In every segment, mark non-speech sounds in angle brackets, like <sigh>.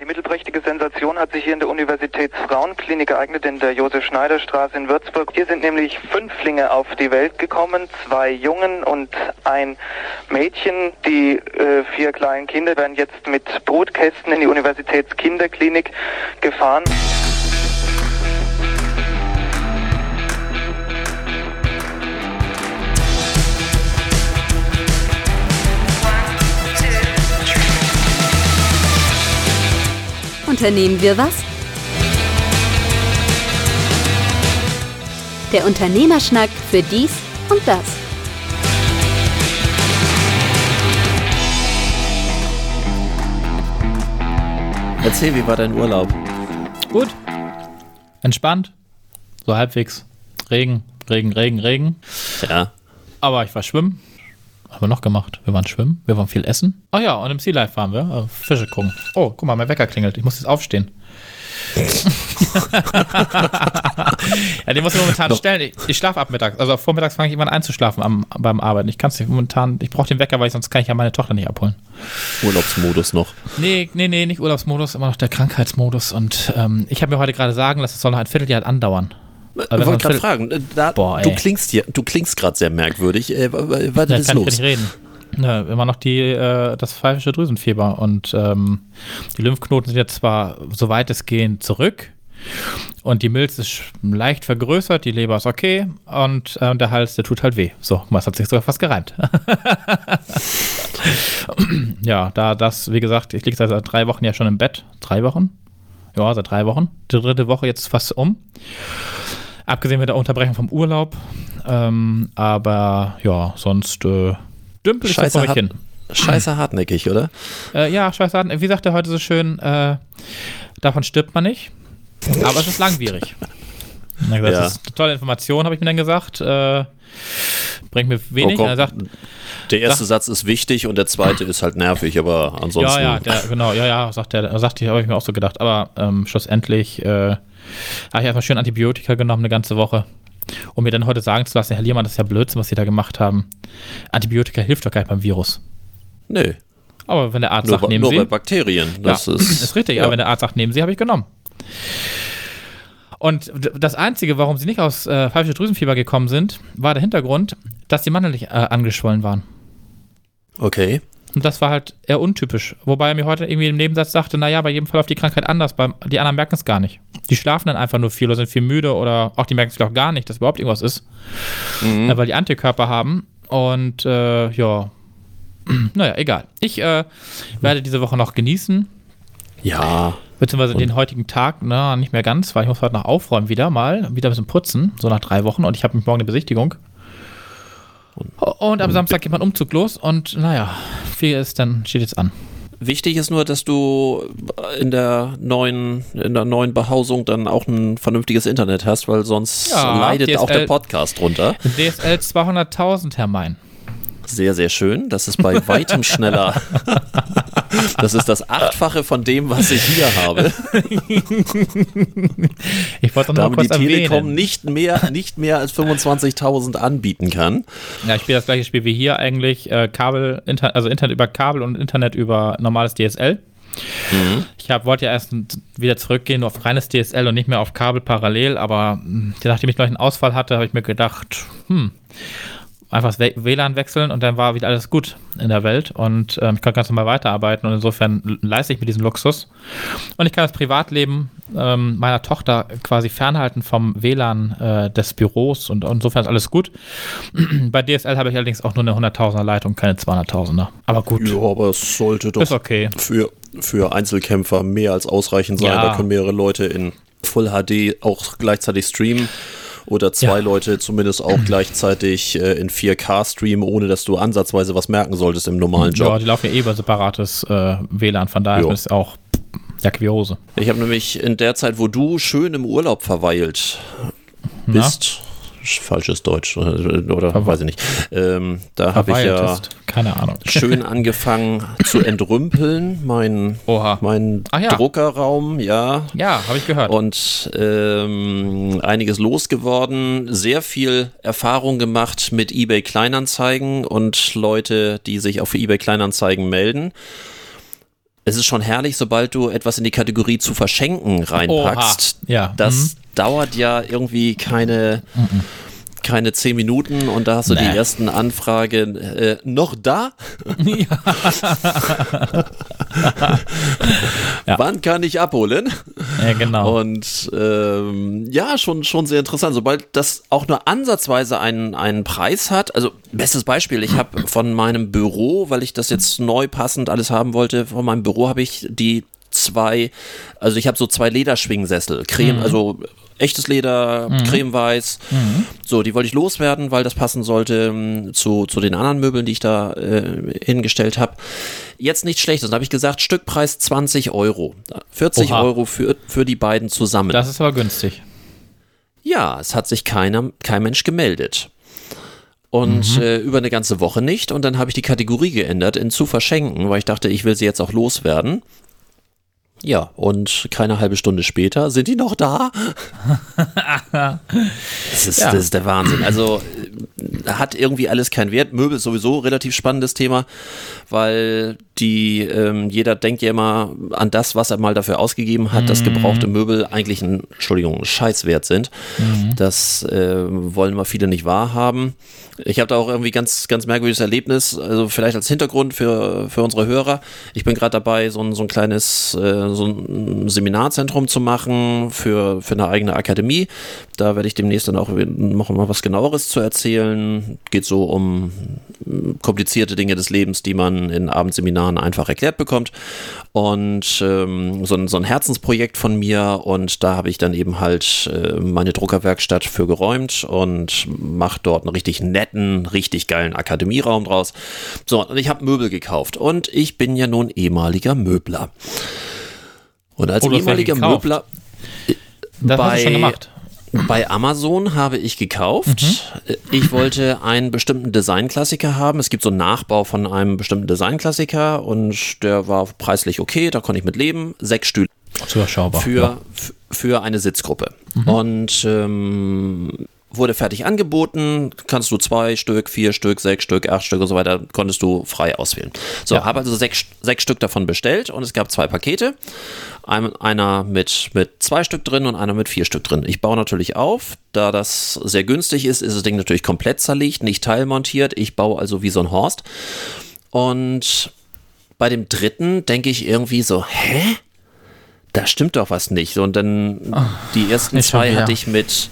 Die mittelprächtige Sensation hat sich hier in der Universitätsfrauenklinik ereignet, in der Josef-Schneider-Straße in Würzburg. Hier sind nämlich Fünflinge auf die Welt gekommen, zwei Jungen und ein Mädchen. Die äh, vier kleinen Kinder werden jetzt mit Brutkästen in die Universitätskinderklinik gefahren. Unternehmen wir was? Der Unternehmerschnack für dies und das. Erzähl, wie war dein Urlaub? Gut. Entspannt. So halbwegs. Regen, Regen, Regen, Regen. Ja. Aber ich war schwimmen. Was haben wir noch gemacht? Wir waren schwimmen, wir waren viel essen. Ach ja, und im Sea Life waren wir. äh, Fische gucken. Oh, guck mal, mein Wecker klingelt. Ich muss jetzt aufstehen. <laughs> ja, den muss ich momentan stellen. Ich, ich schlafe ab mittags. Also vormittags fange ich irgendwann einzuschlafen am, beim Arbeiten. Ich kann es nicht momentan. Ich brauche den Wecker, weil ich, sonst kann ich ja meine Tochter nicht abholen. Urlaubsmodus noch. Nee, nee, nee, nicht Urlaubsmodus, immer noch der Krankheitsmodus. Und ähm, ich habe mir heute gerade sagen lassen, es soll noch ein Vierteljahr andauern. Ich wollte gerade fragen, äh, da, Boah, du klingst hier, du klingst gerade sehr merkwürdig. Äh, wa- wa- was Ja, ist kann ich los? nicht reden. Ja, immer noch die, äh, das pfeifische Drüsenfieber und ähm, die Lymphknoten sind jetzt zwar so weitestgehend zurück und die Milz ist leicht vergrößert, die Leber ist okay und äh, der Hals, der tut halt weh. So, es hat sich sogar fast gereimt. <laughs> ja, da das, wie gesagt, ich liege seit drei Wochen ja schon im Bett. Drei Wochen? Ja, seit drei Wochen. Die dritte Woche jetzt fast um. Abgesehen mit der Unterbrechung vom Urlaub. Ähm, aber ja, sonst äh, dümpel ich Scheiße, vor mich hin. scheiße hartnäckig, oder? Äh, ja, scheiße, wie sagt er heute so schön, äh, davon stirbt man nicht. Aber es ist langwierig. Das Ja. ist eine tolle Information, habe ich mir dann gesagt. Äh, bringt mir wenig. Oh, sagt, Der erste Satz ist wichtig und der zweite ist halt nervig, aber ansonsten. ja, ja, der, genau, ja, ja, sagt der, sagt ich, habe ich mir auch so gedacht. Aber ähm, schlussendlich äh, habe ich erstmal schön Antibiotika genommen, eine ganze Woche. Um mir dann heute sagen zu lassen, Herr Liermann, das ist ja Blödsinn, was Sie da gemacht haben. Antibiotika hilft doch gar nicht beim Virus. Nee, Aber wenn der Arzt nur, sagt, nehmen nur Sie. bei Bakterien. Das ja, <clears throat> ist, ist richtig, ja. aber wenn der Arzt sagt, nehmen Sie, habe ich genommen. Und das Einzige, warum sie nicht aus äh, pfeifische Drüsenfieber gekommen sind, war der Hintergrund, dass die Mandeln nicht äh, angeschwollen waren. Okay. Und das war halt eher untypisch. Wobei er mir heute irgendwie im Nebensatz sagte, naja, bei jedem Fall auf die Krankheit anders. Beim, die anderen merken es gar nicht. Die schlafen dann einfach nur viel oder sind viel müde oder auch die merken es vielleicht auch gar nicht, dass überhaupt irgendwas ist. Mhm. Äh, weil die Antikörper haben. Und äh, ja, <clears throat> naja, egal. Ich äh, werde diese Woche noch genießen. Ja. Beziehungsweise den heutigen Tag, na, nicht mehr ganz, weil ich muss heute noch aufräumen wieder mal, wieder ein bisschen putzen, so nach drei Wochen und ich habe morgen eine Besichtigung. Und am Samstag geht mein Umzug los und naja, viel ist dann, steht jetzt an. Wichtig ist nur, dass du in der neuen, in der neuen Behausung dann auch ein vernünftiges Internet hast, weil sonst Ja, leidet auch DSL der Podcast drunter. DSL 200.000, Herr Mein. Sehr, sehr schön. Das ist bei weitem schneller. <laughs> Das ist das Achtfache von dem, was ich hier habe. Ich wollte noch die kurz Telekom erwähnen. nicht mehr, nicht mehr als 25.000 anbieten kann. Ja, ich spiele das gleiche Spiel wie hier eigentlich, äh, Kabel, Inter also Internet über Kabel und Internet über normales DSL. Ich hab, wollte ja erst wieder zurückgehen auf reines DSL und nicht mehr auf Kabel parallel, aber nachdem ich gleich einen Ausfall hatte, habe ich mir gedacht, hm, einfach das WLAN wechseln und dann war wieder alles gut in der Welt und ähm, ich kann ganz normal weiterarbeiten und insofern leiste ich mir diesen Luxus. Und ich kann das Privatleben ähm, meiner Tochter quasi fernhalten vom WLAN äh, des Büros und insofern ist alles gut. <clears throat> Bei DSL habe ich allerdings auch nur eine 100.000er Leitung, keine 200.000er. Aber gut, Ja, aber es sollte doch ist okay. für, für Einzelkämpfer mehr als ausreichend sein. Ja. Da können mehrere Leute in Full HD auch gleichzeitig streamen. Oder zwei Ja. Leute zumindest auch <clears throat> gleichzeitig äh, in 4K streamen, ohne dass du ansatzweise was merken solltest im normalen Ja, Job. die laufen ja eh über separates äh, WLAN, von daher Jo. ist es auch Jacke wie Hose. Ich habe nämlich in der Zeit, wo du schön im Urlaub verweilt Na? Falsches Deutsch oder Verwe- weiß ich nicht, ähm, da habe ich ja. Keine Ahnung. <laughs> schön angefangen zu entrümpeln, mein, Oha. mein ja. Druckerraum, ja. Ja, habe ich gehört. Und ähm, einiges losgeworden, sehr viel Erfahrung gemacht mit eBay Kleinanzeigen und Leute, die sich auf eBay Kleinanzeigen melden. Es ist schon herrlich, sobald du etwas in die Kategorie zu verschenken reinpackst. Oha. Ja. Das Mhm. dauert ja irgendwie keine, keine zehn Minuten und da hast du Nee. die ersten Anfragen äh, noch da? <laughs> Ja. <laughs> <laughs> Wann kann ich abholen? Ja, genau. Und ähm, ja, schon, schon sehr interessant. Sobald das auch nur ansatzweise einen, einen Preis hat, also bestes Beispiel, ich habe von meinem Büro, weil ich das jetzt neu passend alles haben wollte, von meinem Büro habe ich die zwei, also ich habe so zwei Lederschwingsessel, Creme, also echtes Leder, cremeweiß. So, die wollte ich loswerden, weil das passen sollte ähm, zu, zu den anderen Möbeln, die ich da äh, hingestellt habe. Jetzt nichts Schlechtes. Dann habe ich gesagt, Stückpreis 20 Euro. 40 Oha. Euro für, für die beiden zusammen. das ist aber günstig. Ja, es hat sich keiner, kein Mensch gemeldet. Und Mhm. äh, über eine ganze Woche nicht. Und dann habe ich die Kategorie geändert in zu verschenken, weil ich dachte, ich will sie jetzt auch loswerden. Ja, und keine halbe Stunde später sind die noch da. das, ist, Ja. das ist der Wahnsinn. Also äh, hat irgendwie alles keinen Wert. Möbel ist sowieso ein relativ spannendes Thema, weil die, ähm, jeder denkt ja immer an das, was er mal dafür ausgegeben hat, dass gebrauchte Möbel eigentlich ein, Entschuldigung, ein Scheißwert sind. Das äh, wollen mal viele nicht wahrhaben. Ich habe da auch irgendwie ganz, ganz merkwürdiges Erlebnis, also vielleicht als Hintergrund für, für unsere Hörer. Ich bin gerade dabei, so ein, so ein kleines äh, so ein Seminarzentrum zu machen für, für eine eigene Akademie. Da werde ich demnächst dann auch noch mal was genaueres zu erzählen. Geht so um komplizierte Dinge des Lebens, die man in Abendseminaren einfach erklärt bekommt. Und ähm, so, ein, so ein Herzensprojekt von mir und da habe ich dann eben halt äh, meine Druckerwerkstatt für geräumt und mache dort einen richtig netten, richtig geilen Akademieraum draus. So, und ich habe Möbel gekauft und ich bin ja nun ehemaliger Möbler. Und als Oh, ehemaliger. Möbler gemacht. bei Amazon habe ich gekauft. Ich wollte einen bestimmten Designklassiker haben. Es gibt so einen Nachbau von einem bestimmten Designklassiker und der war preislich okay, da konnte ich mit leben. Sechs Stühle Zu überschaubar. für, f- für eine Sitzgruppe. Und ähm, wurde fertig angeboten, kannst du zwei Stück, vier Stück, sechs Stück, acht Stück und so weiter, konntest du frei auswählen. So, Ja. habe also sechs, sechs Stück davon bestellt und es gab zwei Pakete. Ein, einer mit, mit zwei Stück drin und einer mit vier Stück drin. Ich baue natürlich auf, da das sehr günstig ist, ist das Ding natürlich komplett zerlegt, nicht teilmontiert. Ich baue also wie so ein Horst. Und bei dem dritten denke ich irgendwie so, hä? Da stimmt doch was nicht. Und dann die ersten zwei hatte ich mit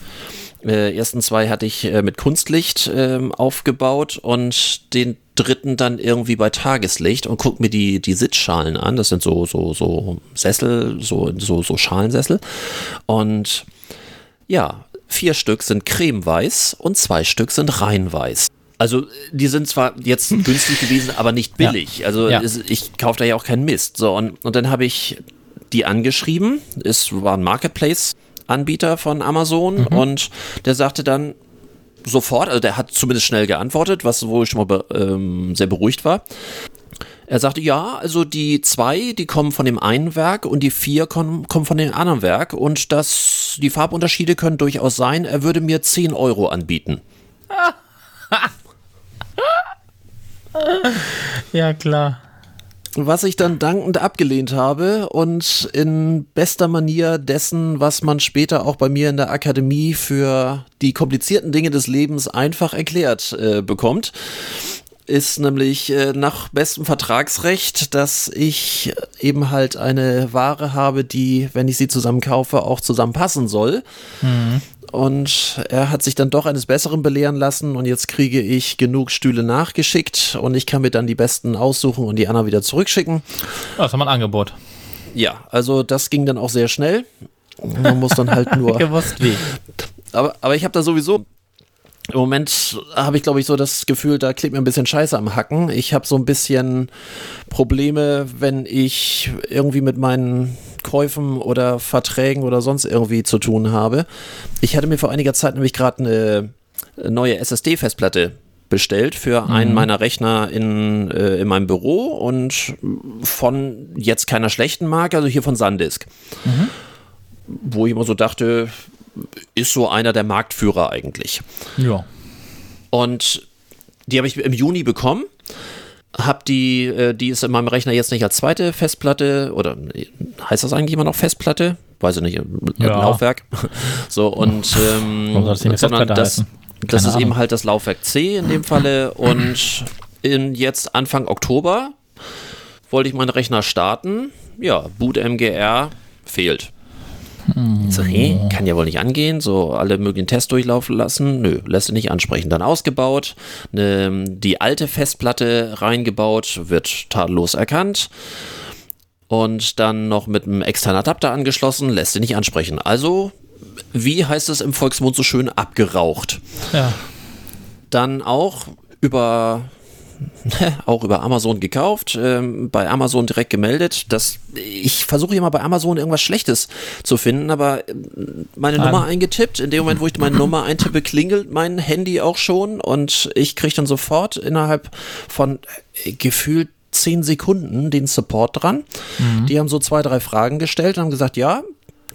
äh, ersten zwei hatte ich äh, mit Kunstlicht ähm, aufgebaut und den dritten dann irgendwie bei Tageslicht und guck mir die, die Sitzschalen an. Das sind so, so, so Sessel, so, so, so Schalensessel. Und ja, vier Stück sind cremeweiß und zwei Stück sind reinweiß. Also die sind zwar jetzt <laughs> günstig gewesen, aber nicht billig. Also Ja. ich kaufe da ja auch keinen Mist. So, und, und dann habe ich die angeschrieben. Es war ein Marketplace-Anbieter von Amazon und der sagte dann sofort, also der hat zumindest schnell geantwortet, was wo ich schon mal be, ähm, sehr beruhigt war. Er sagte, ja, also die zwei, die kommen von dem einen Werk und die vier kommen, kommen von dem anderen Werk und das, die Farbunterschiede können durchaus sein. Er würde mir 10 Euro anbieten. <laughs> Ja, klar. Was ich dann dankend abgelehnt habe und in bester Manier dessen, was man später auch bei mir in der Akademie für die komplizierten Dinge des Lebens einfach erklärt äh, bekommt, ist nämlich äh, nach bestem Vertragsrecht, dass ich eben halt eine Ware habe, die, wenn ich sie zusammen kaufe, auch zusammenpassen soll. Und er hat sich dann doch eines Besseren belehren lassen und jetzt kriege ich genug Stühle nachgeschickt und ich kann mir dann die besten aussuchen und die anderen wieder zurückschicken. Ja, das haben wir ein Angebot. Ja, also das ging dann auch sehr schnell. Man muss dann halt nur. <laughs> Gewusst wie. Aber, aber ich habe da sowieso. Im Moment habe ich, glaube ich, so das Gefühl, da klebt mir ein bisschen Scheiße am Hacken. Ich habe so ein bisschen Probleme, wenn ich irgendwie mit meinen Käufen oder Verträgen oder sonst irgendwie zu tun habe. Ich hatte mir vor einiger Zeit nämlich gerade eine neue SSD-Festplatte bestellt für einen meiner Rechner in, äh, in meinem Büro und von jetzt keiner schlechten Marke, also hier von Sandisk. Wo ich immer so dachte, ist so einer der Marktführer eigentlich. Ja. Und die habe ich im Juni bekommen. Hab die, äh, die ist in meinem Rechner jetzt nicht als zweite Festplatte oder heißt das eigentlich immer noch Festplatte? Weiß ich nicht, äh, Ja. Laufwerk. <laughs> So und ähm, Warum soll das nicht eine sondern das, heißen? das Keine ist eben halt das Laufwerk C in dem Falle und in jetzt Anfang Oktober wollte ich meinen Rechner starten. Ja, Boot MGR fehlt. Ich So, hey, kann ja wohl nicht angehen. So alle möglichen Tests durchlaufen lassen. Nö, lässt sich nicht ansprechen. Dann ausgebaut, ne, die alte Festplatte reingebaut, wird tadellos erkannt. Und dann noch mit einem externen Adapter angeschlossen, lässt sich nicht ansprechen. Also, wie heißt es im Volksmund so schön, abgeraucht Ja. dann auch über <laughs> auch über Amazon gekauft, ähm, bei Amazon direkt gemeldet. Das, ich versuche immer bei Amazon irgendwas Schlechtes zu finden, aber ähm, meine Nein. Nummer eingetippt. In dem Moment, wo ich meine Nummer eintippe, klingelt mein Handy auch schon und ich kriege dann sofort innerhalb von äh, gefühlt zehn Sekunden den Support dran. Die haben so zwei, drei Fragen gestellt und haben gesagt, ja,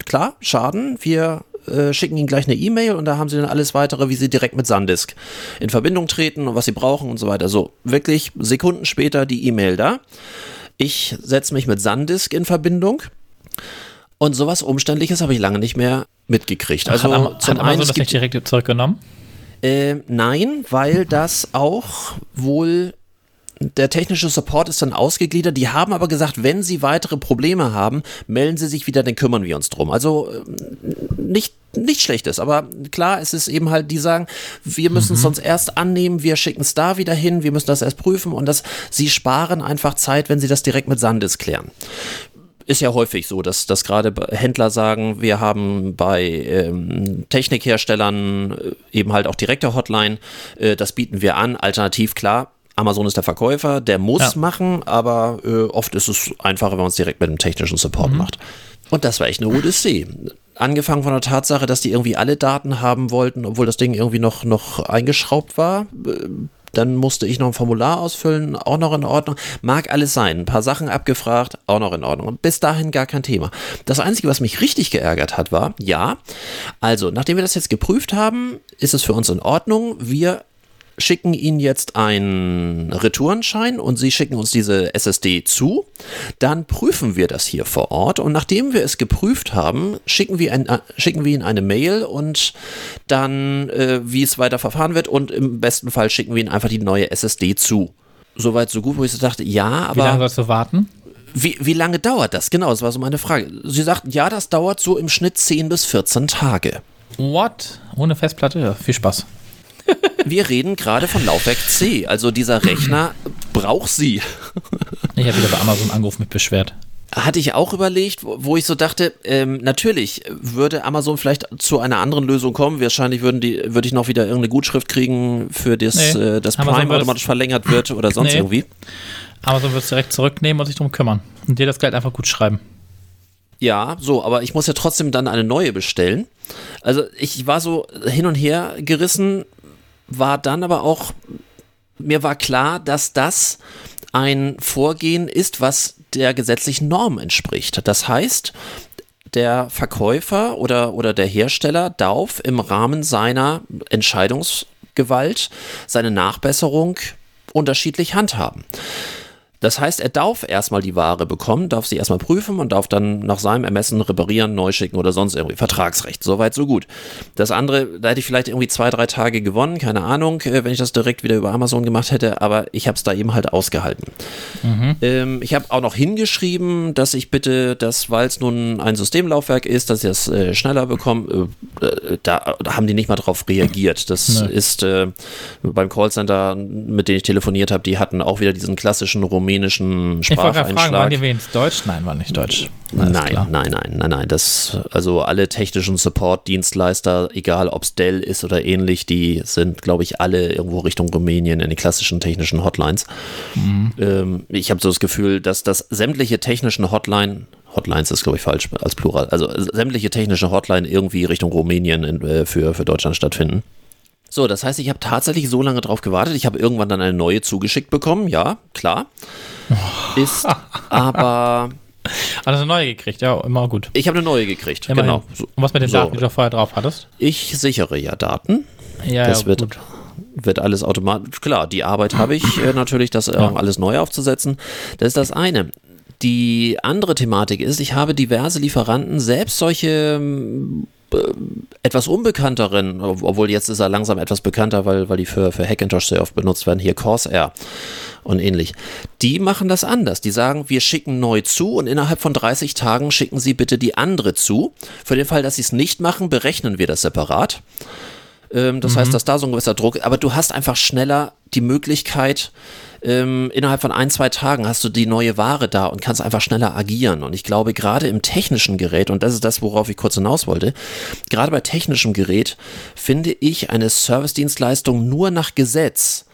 klar, Schaden, wir äh, schicken Ihnen gleich eine E-Mail und da haben Sie dann alles weitere, wie Sie direkt mit Sandisk in Verbindung treten und was Sie brauchen und so weiter. So, wirklich Sekunden später die E-Mail da. Ich setze mich mit Sandisk in Verbindung und sowas Umständliches habe ich lange nicht mehr mitgekriegt. Also hat, zum hat einen, Amazon es das nicht direkt zurückgenommen? äh, nein, weil das auch wohl der technische Support ist dann ausgegliedert. Die haben aber gesagt, wenn sie weitere Probleme haben, melden sie sich wieder, dann kümmern wir uns drum. Also ähm, nicht nicht schlechtes, aber klar, es ist eben halt, die sagen, wir müssen es sonst erst annehmen, wir schicken es da wieder hin, wir müssen das erst prüfen und das, sie sparen einfach Zeit, wenn sie das direkt mit Sandisk klären ist ja häufig so, dass, dass gerade Händler sagen, wir haben bei ähm, Technikherstellern äh, eben halt auch direkte Hotline, äh, das bieten wir an. Alternativ, klar, Amazon ist der Verkäufer, der muss Ja. machen, aber äh, oft ist es einfacher, wenn man es direkt mit dem technischen Support macht. Und das war echt eine Odyssee. Angefangen von der Tatsache, dass die irgendwie alle Daten haben wollten, obwohl das Ding irgendwie noch, noch eingeschraubt war. Äh, Dann musste ich noch ein Formular ausfüllen, auch noch in Ordnung. Mag alles sein. Ein paar Sachen abgefragt, auch noch in Ordnung. Und bis dahin gar kein Thema. Das Einzige, was mich richtig geärgert hat, war, ja, also, nachdem wir das jetzt geprüft haben, ist es für uns in Ordnung. Wir schicken Ihnen jetzt einen Retourenschein und Sie schicken uns diese SSD zu. Dann prüfen wir das hier vor Ort und nachdem wir es geprüft haben, schicken wir, ein, äh, schicken wir Ihnen eine Mail und dann, äh, wie es weiter verfahren wird und im besten Fall schicken wir Ihnen einfach die neue SSD zu. Soweit so gut, wo ich so dachte, ja, Wie lange aber sollst du warten? wie, wie lange dauert das? Genau, das war so meine Frage. Sie sagten, ja, das dauert so im Schnitt 10 bis 14 Tage. What? Ohne Festplatte? Ja, viel Spaß. Wir reden gerade von Laufwerk C, also dieser Rechner braucht sie. Ich habe wieder bei Amazon angerufen mit beschwert. Hatte ich auch überlegt, wo ich so dachte, ähm, natürlich würde Amazon vielleicht zu einer anderen Lösung kommen. Wahrscheinlich würden die, würde ich noch wieder irgendeine Gutschrift kriegen, für das, Nee, äh, das Prime automatisch verlängert wird oder sonst Nee. irgendwie. Amazon wird es direkt zurücknehmen und sich drum kümmern. Und dir das Geld einfach gut schreiben. Ja, so, aber ich muss ja trotzdem dann eine neue bestellen. Also ich war so hin und her gerissen, war dann aber auch, mir war klar, dass das ein Vorgehen ist, was der gesetzlichen Norm entspricht. Das heißt, der Verkäufer oder, oder der Hersteller darf im Rahmen seiner Entscheidungsgewalt seine Nachbesserung unterschiedlich handhaben. Das heißt, er darf erstmal die Ware bekommen, darf sie erstmal prüfen und darf dann nach seinem Ermessen reparieren, neu schicken oder sonst irgendwie. Vertragsrecht, soweit, so gut. Das andere, da hätte ich vielleicht irgendwie zwei, drei Tage gewonnen, keine Ahnung, äh, wenn ich das direkt wieder über Amazon gemacht hätte, aber ich habe es da eben halt ausgehalten. Ähm, ich habe auch noch hingeschrieben, dass ich bitte, dass, weil es nun ein Systemlaufwerk ist, dass ich das äh, schneller bekomme. Äh, äh, da, da haben die nicht mal drauf reagiert. Das Nee. ist äh, beim Callcenter, mit dem ich telefoniert habe, die hatten auch wieder diesen klassischen rumänischen Ich wollte gerade fragen, waren Spracheinschlag. die wenigstens Deutsch? Nein, war nicht Deutsch. Alles Nein, klar. nein, nein, nein, nein. Das, also alle technischen Support-Dienstleister, egal ob es Dell ist oder ähnlich, die sind, glaube ich, alle irgendwo Richtung Rumänien in den klassischen technischen Hotlines. Mhm. Ähm, ich habe so das Gefühl, dass das sämtliche technischen Hotline, Hotlines ist, glaube ich, falsch als Plural, also sämtliche technische Hotline irgendwie Richtung Rumänien in, äh, für, für Deutschland stattfinden. So, das heißt, ich habe tatsächlich so lange drauf gewartet. Ich habe irgendwann dann eine neue zugeschickt bekommen, ja, klar. <laughs> Ist aber, Also eine neue gekriegt, ja, immer gut. ich habe eine neue gekriegt, Immerhin. genau. So. Und was mit den So. Daten, die du vorher drauf hattest? Ich sichere ja Daten. Ja, das ja, wird gut. wird alles automatisch. Klar, die Arbeit habe ich äh, natürlich, das äh, alles neu aufzusetzen. Das ist das eine. Die andere Thematik ist, ich habe diverse Lieferanten, selbst solche etwas unbekannteren, obwohl jetzt ist er langsam etwas bekannter, weil, weil die für, für Hackintosh sehr oft benutzt werden, hier Corsair und ähnlich. Die machen das anders. Die sagen, wir schicken neu zu und innerhalb von 30 Tagen schicken Sie bitte die andere zu. Für den Fall, dass Sie es nicht machen, berechnen wir das separat. Ähm, das mhm. heißt, dass da so ein gewisser Druck, aber du hast einfach schneller die Möglichkeit, ähm, innerhalb von ein, zwei Tagen hast du die neue Ware da und kannst einfach schneller agieren. Und ich glaube, gerade im technischen Gerät, und das ist das, worauf ich kurz hinaus wollte, gerade bei technischem Gerät finde ich eine Servicedienstleistung nur nach Gesetz.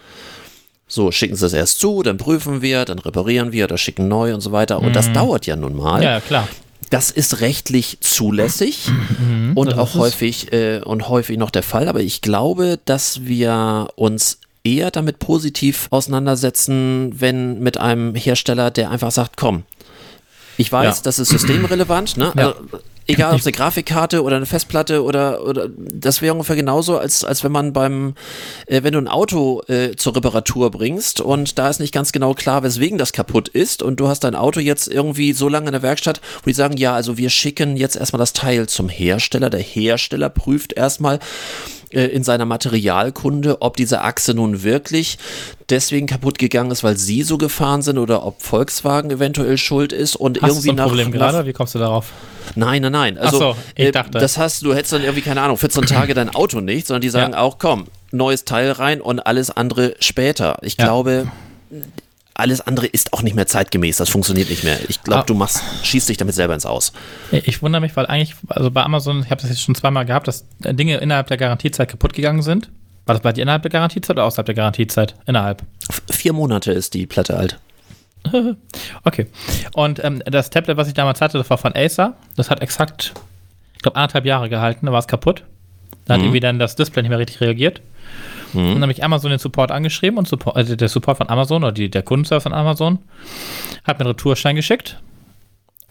So, schicken Sie es erst zu, dann prüfen wir, dann reparieren wir oder schicken neu und so weiter. Und mhm. das dauert ja nun mal. Ja, klar. Das ist rechtlich zulässig mhm, und auch häufig äh, und häufig noch der Fall. Aber ich glaube, dass wir uns eher damit positiv auseinandersetzen, wenn mit einem Hersteller, der einfach sagt, komm, ich weiß, ja. das ist systemrelevant, ne? Ja. Also, egal ob es eine Grafikkarte oder eine Festplatte oder, oder das wäre ungefähr genauso, als, als wenn man beim, äh, wenn du ein Auto äh, zur Reparatur bringst und da ist nicht ganz genau klar, weswegen das kaputt ist und du hast dein Auto jetzt irgendwie so lange in der Werkstatt, wo die sagen, ja, also wir schicken jetzt erstmal das Teil zum Hersteller. Der Hersteller prüft erstmal, äh, in seiner Materialkunde, ob diese Achse nun wirklich deswegen kaputt gegangen ist, weil sie so gefahren sind oder ob Volkswagen eventuell schuld ist und Hast irgendwie du so ein Problem gerade? Wie kommst du darauf? Nein, nein, nein. Also, so, ich äh, dachte. das hast du hättest dann irgendwie keine Ahnung 14 Tage dein Auto nicht, sondern die sagen ja. auch, komm, neues Teil rein und alles andere später. Ich ja. glaube, alles andere ist auch nicht mehr zeitgemäß. Das funktioniert nicht mehr. Ich glaube, ah. du machst, schießt dich damit selber ins Aus. Ich wundere mich, weil eigentlich, also bei Amazon, ich habe das jetzt schon zweimal gehabt, dass Dinge innerhalb der Garantiezeit kaputt gegangen sind. War das bei dir innerhalb der Garantiezeit oder außerhalb der Garantiezeit? Innerhalb. Vier Monate ist die Platte alt. <laughs> okay. Und ähm, das Tablet, was ich damals hatte, das war von Acer. Das hat exakt, ich glaube, anderthalb Jahre gehalten. Da war es kaputt. Da hat mhm. irgendwie dann das Display nicht mehr richtig reagiert. Mhm. Dann habe ich Amazon den Support angeschrieben und Support, also der Support von Amazon oder die, der Kundenservice von Amazon hat mir einen Retourschein geschickt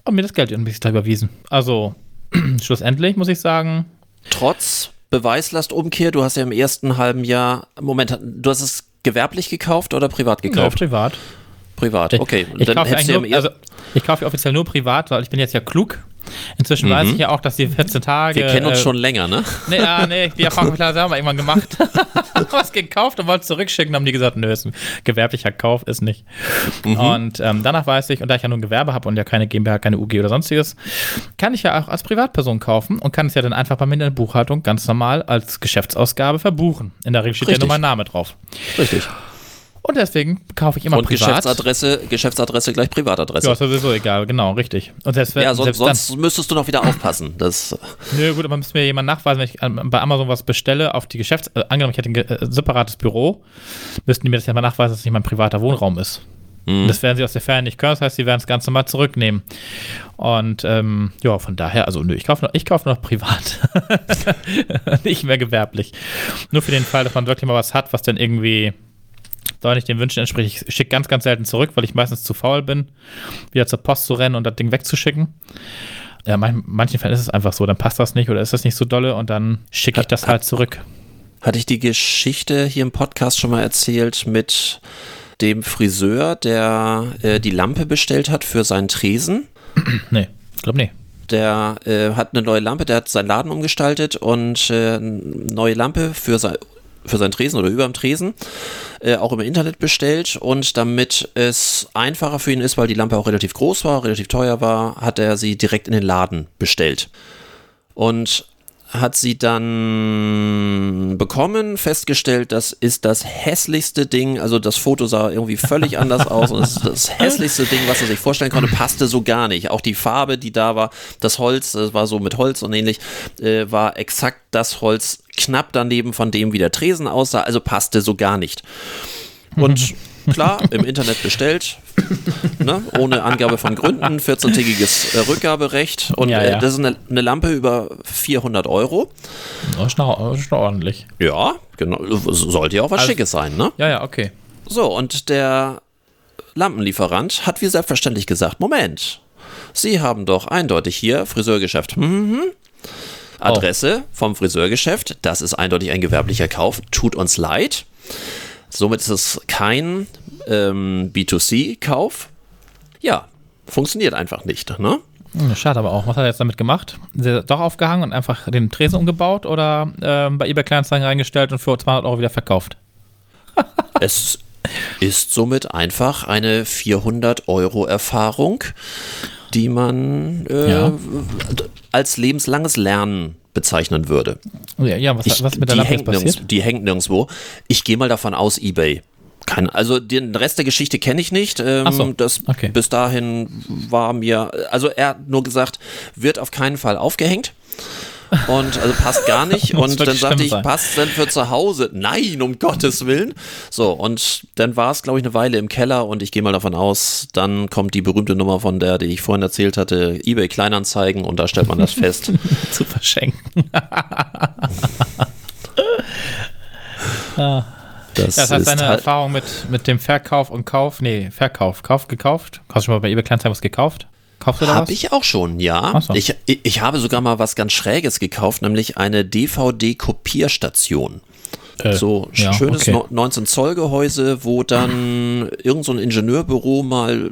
und mir das Geld irgendwie da überwiesen. Also <clears throat> schlussendlich muss ich sagen. Trotz Beweislastumkehr, du hast ja im ersten halben Jahr, Moment, du hast es gewerblich gekauft oder privat gekauft? Ja, privat. Privat, okay. Ich, ich kaufe nur, also, ich kaufe offiziell nur privat, weil ich bin jetzt ja klug Inzwischen mhm. weiß ich ja auch, dass die 14 Tage. Wir kennen uns äh, schon länger, ne? Nee, ja, nee, die Erfahrung habe ich selber irgendwann gemacht. <laughs> was gekauft und wollte zurückschicken, haben die gesagt, nö, ist ein gewerblicher Kauf, ist nicht. Mhm. Und ähm, danach weiß ich, und da ich ja nur ein Gewerbe habe und ja keine GmbH, keine UG oder sonstiges, kann ich ja auch als Privatperson kaufen und kann es ja dann einfach bei mir in der Buchhaltung ganz normal als Geschäftsausgabe verbuchen. In der Regel steht Richtig. ja nur mein Name drauf. Richtig. Und deswegen kaufe ich immer und privat. Geschäftsadresse, Geschäftsadresse gleich Privatadresse. Ja, ist sowieso egal, genau, richtig. Und selbst, ja, sonst, selbst sonst dann, müsstest du noch wieder aufpassen. Das Nö, gut, aber müsste mir jemand nachweisen, wenn ich bei Amazon was bestelle, auf die Geschäfts... Äh, angenommen, ich hätte ein äh, separates Büro, müssten die mir das ja mal nachweisen, dass es nicht mein privater Wohnraum ist. Mhm. Das werden sie aus der Ferne nicht können, das heißt, sie werden das Ganze mal zurücknehmen. Und ähm, ja, von daher, also nö, ich kaufe noch, kauf noch privat. <laughs> nicht mehr gewerblich. Nur für den Fall, dass man wirklich mal was hat, was dann irgendwie da nicht den Wünschen entspricht. Ich schicke ganz, ganz selten zurück, weil ich meistens zu faul bin, wieder zur Post zu rennen und das Ding wegzuschicken. Ja, in manchen Fällen ist es einfach so, dann passt das nicht oder ist das nicht so dolle und dann schicke ich das halt zurück. Hatte ich die Geschichte hier im Podcast schon mal erzählt mit dem Friseur, der äh, die Lampe bestellt hat für seinen Tresen? <clears throat> nee, ich glaube nicht der äh, hat eine neue Lampe, der hat seinen Laden umgestaltet und äh, neue Lampe für sein für seinen Tresen oder über dem Tresen, äh, auch im Internet bestellt und damit es einfacher für ihn ist, weil die Lampe auch relativ groß war, relativ teuer war, hat er sie direkt in den Laden bestellt. Und hat sie dann bekommen, festgestellt, das ist das hässlichste Ding, also das Foto sah irgendwie völlig <laughs> anders aus und das ist das hässlichste Ding, was er sich vorstellen konnte, passte so gar nicht. Auch die Farbe, die da war, das Holz, das war so mit Holz und ähnlich, äh, war exakt das Holz knapp daneben von dem, wie der Tresen aussah, also passte so gar nicht. Und klar, <laughs> im Internet bestellt, <laughs> ne, ohne Angabe von Gründen, 14-tägiges äh, Rückgaberecht und ja, ja. Äh, das ist eine, eine, Lampe über 400 Euro. Das ist noch, ist noch ordentlich. Ja, genau, sollte ja auch was also, Schickes sein, ne? Ja, ja, okay. So, und der Lampenlieferant hat wie selbstverständlich gesagt, Moment, Sie haben doch eindeutig hier Friseurgeschäft. Mhm. Adresse vom Friseurgeschäft, das ist eindeutig ein gewerblicher Kauf, tut uns leid. Somit ist es kein ähm, B2C-Kauf. Ja, funktioniert einfach nicht. Ne? Hm, Schade aber auch. Was hat er jetzt damit gemacht? Ist er doch aufgehangen und einfach den Tresen umgebaut oder ähm, bei eBay Kleinanzeigen reingestellt und für 200 Euro wieder verkauft? <laughs> Es ist somit einfach eine 400 Euro Erfahrung, die man äh, Ja. als lebenslanges Lernen bezeichnen würde. Ja, ja was, Ich, was mit der die, Lampe hängt jetzt passiert? nirgends, die hängt nirgendwo. Ich gehe mal davon aus, eBay. Kein, also den Rest der Geschichte kenne ich nicht. Ähm, so, Das okay. bis dahin war mir, also er hat nur gesagt, wird auf keinen Fall aufgehängt. Und also passt gar nicht. <laughs> Und dann sagte ich, sein. passt denn für zu Hause? Nein, um Gottes Willen. So, und dann war es, glaube ich, eine Weile im Keller und ich gehe mal davon aus, dann kommt die berühmte Nummer von der, die ich vorhin erzählt hatte, eBay Kleinanzeigen und da stellt man das fest. <laughs> zu verschenken. <laughs> Das, Das heißt, deine halt, Erfahrung mit, mit dem Verkauf und Kauf, nee, Verkauf, Kauf gekauft? Hast du schon mal bei eBay Kleinanzeigen was gekauft? Kaufst du da Habe ich auch schon, ja. So. Ich, ich, ich habe sogar mal was ganz Schräges gekauft, nämlich eine DVD-Kopierstation. Äh, So ja, schönes okay. no- 19 Zoll Gehäuse, wo dann irgend so ein Ingenieurbüro mal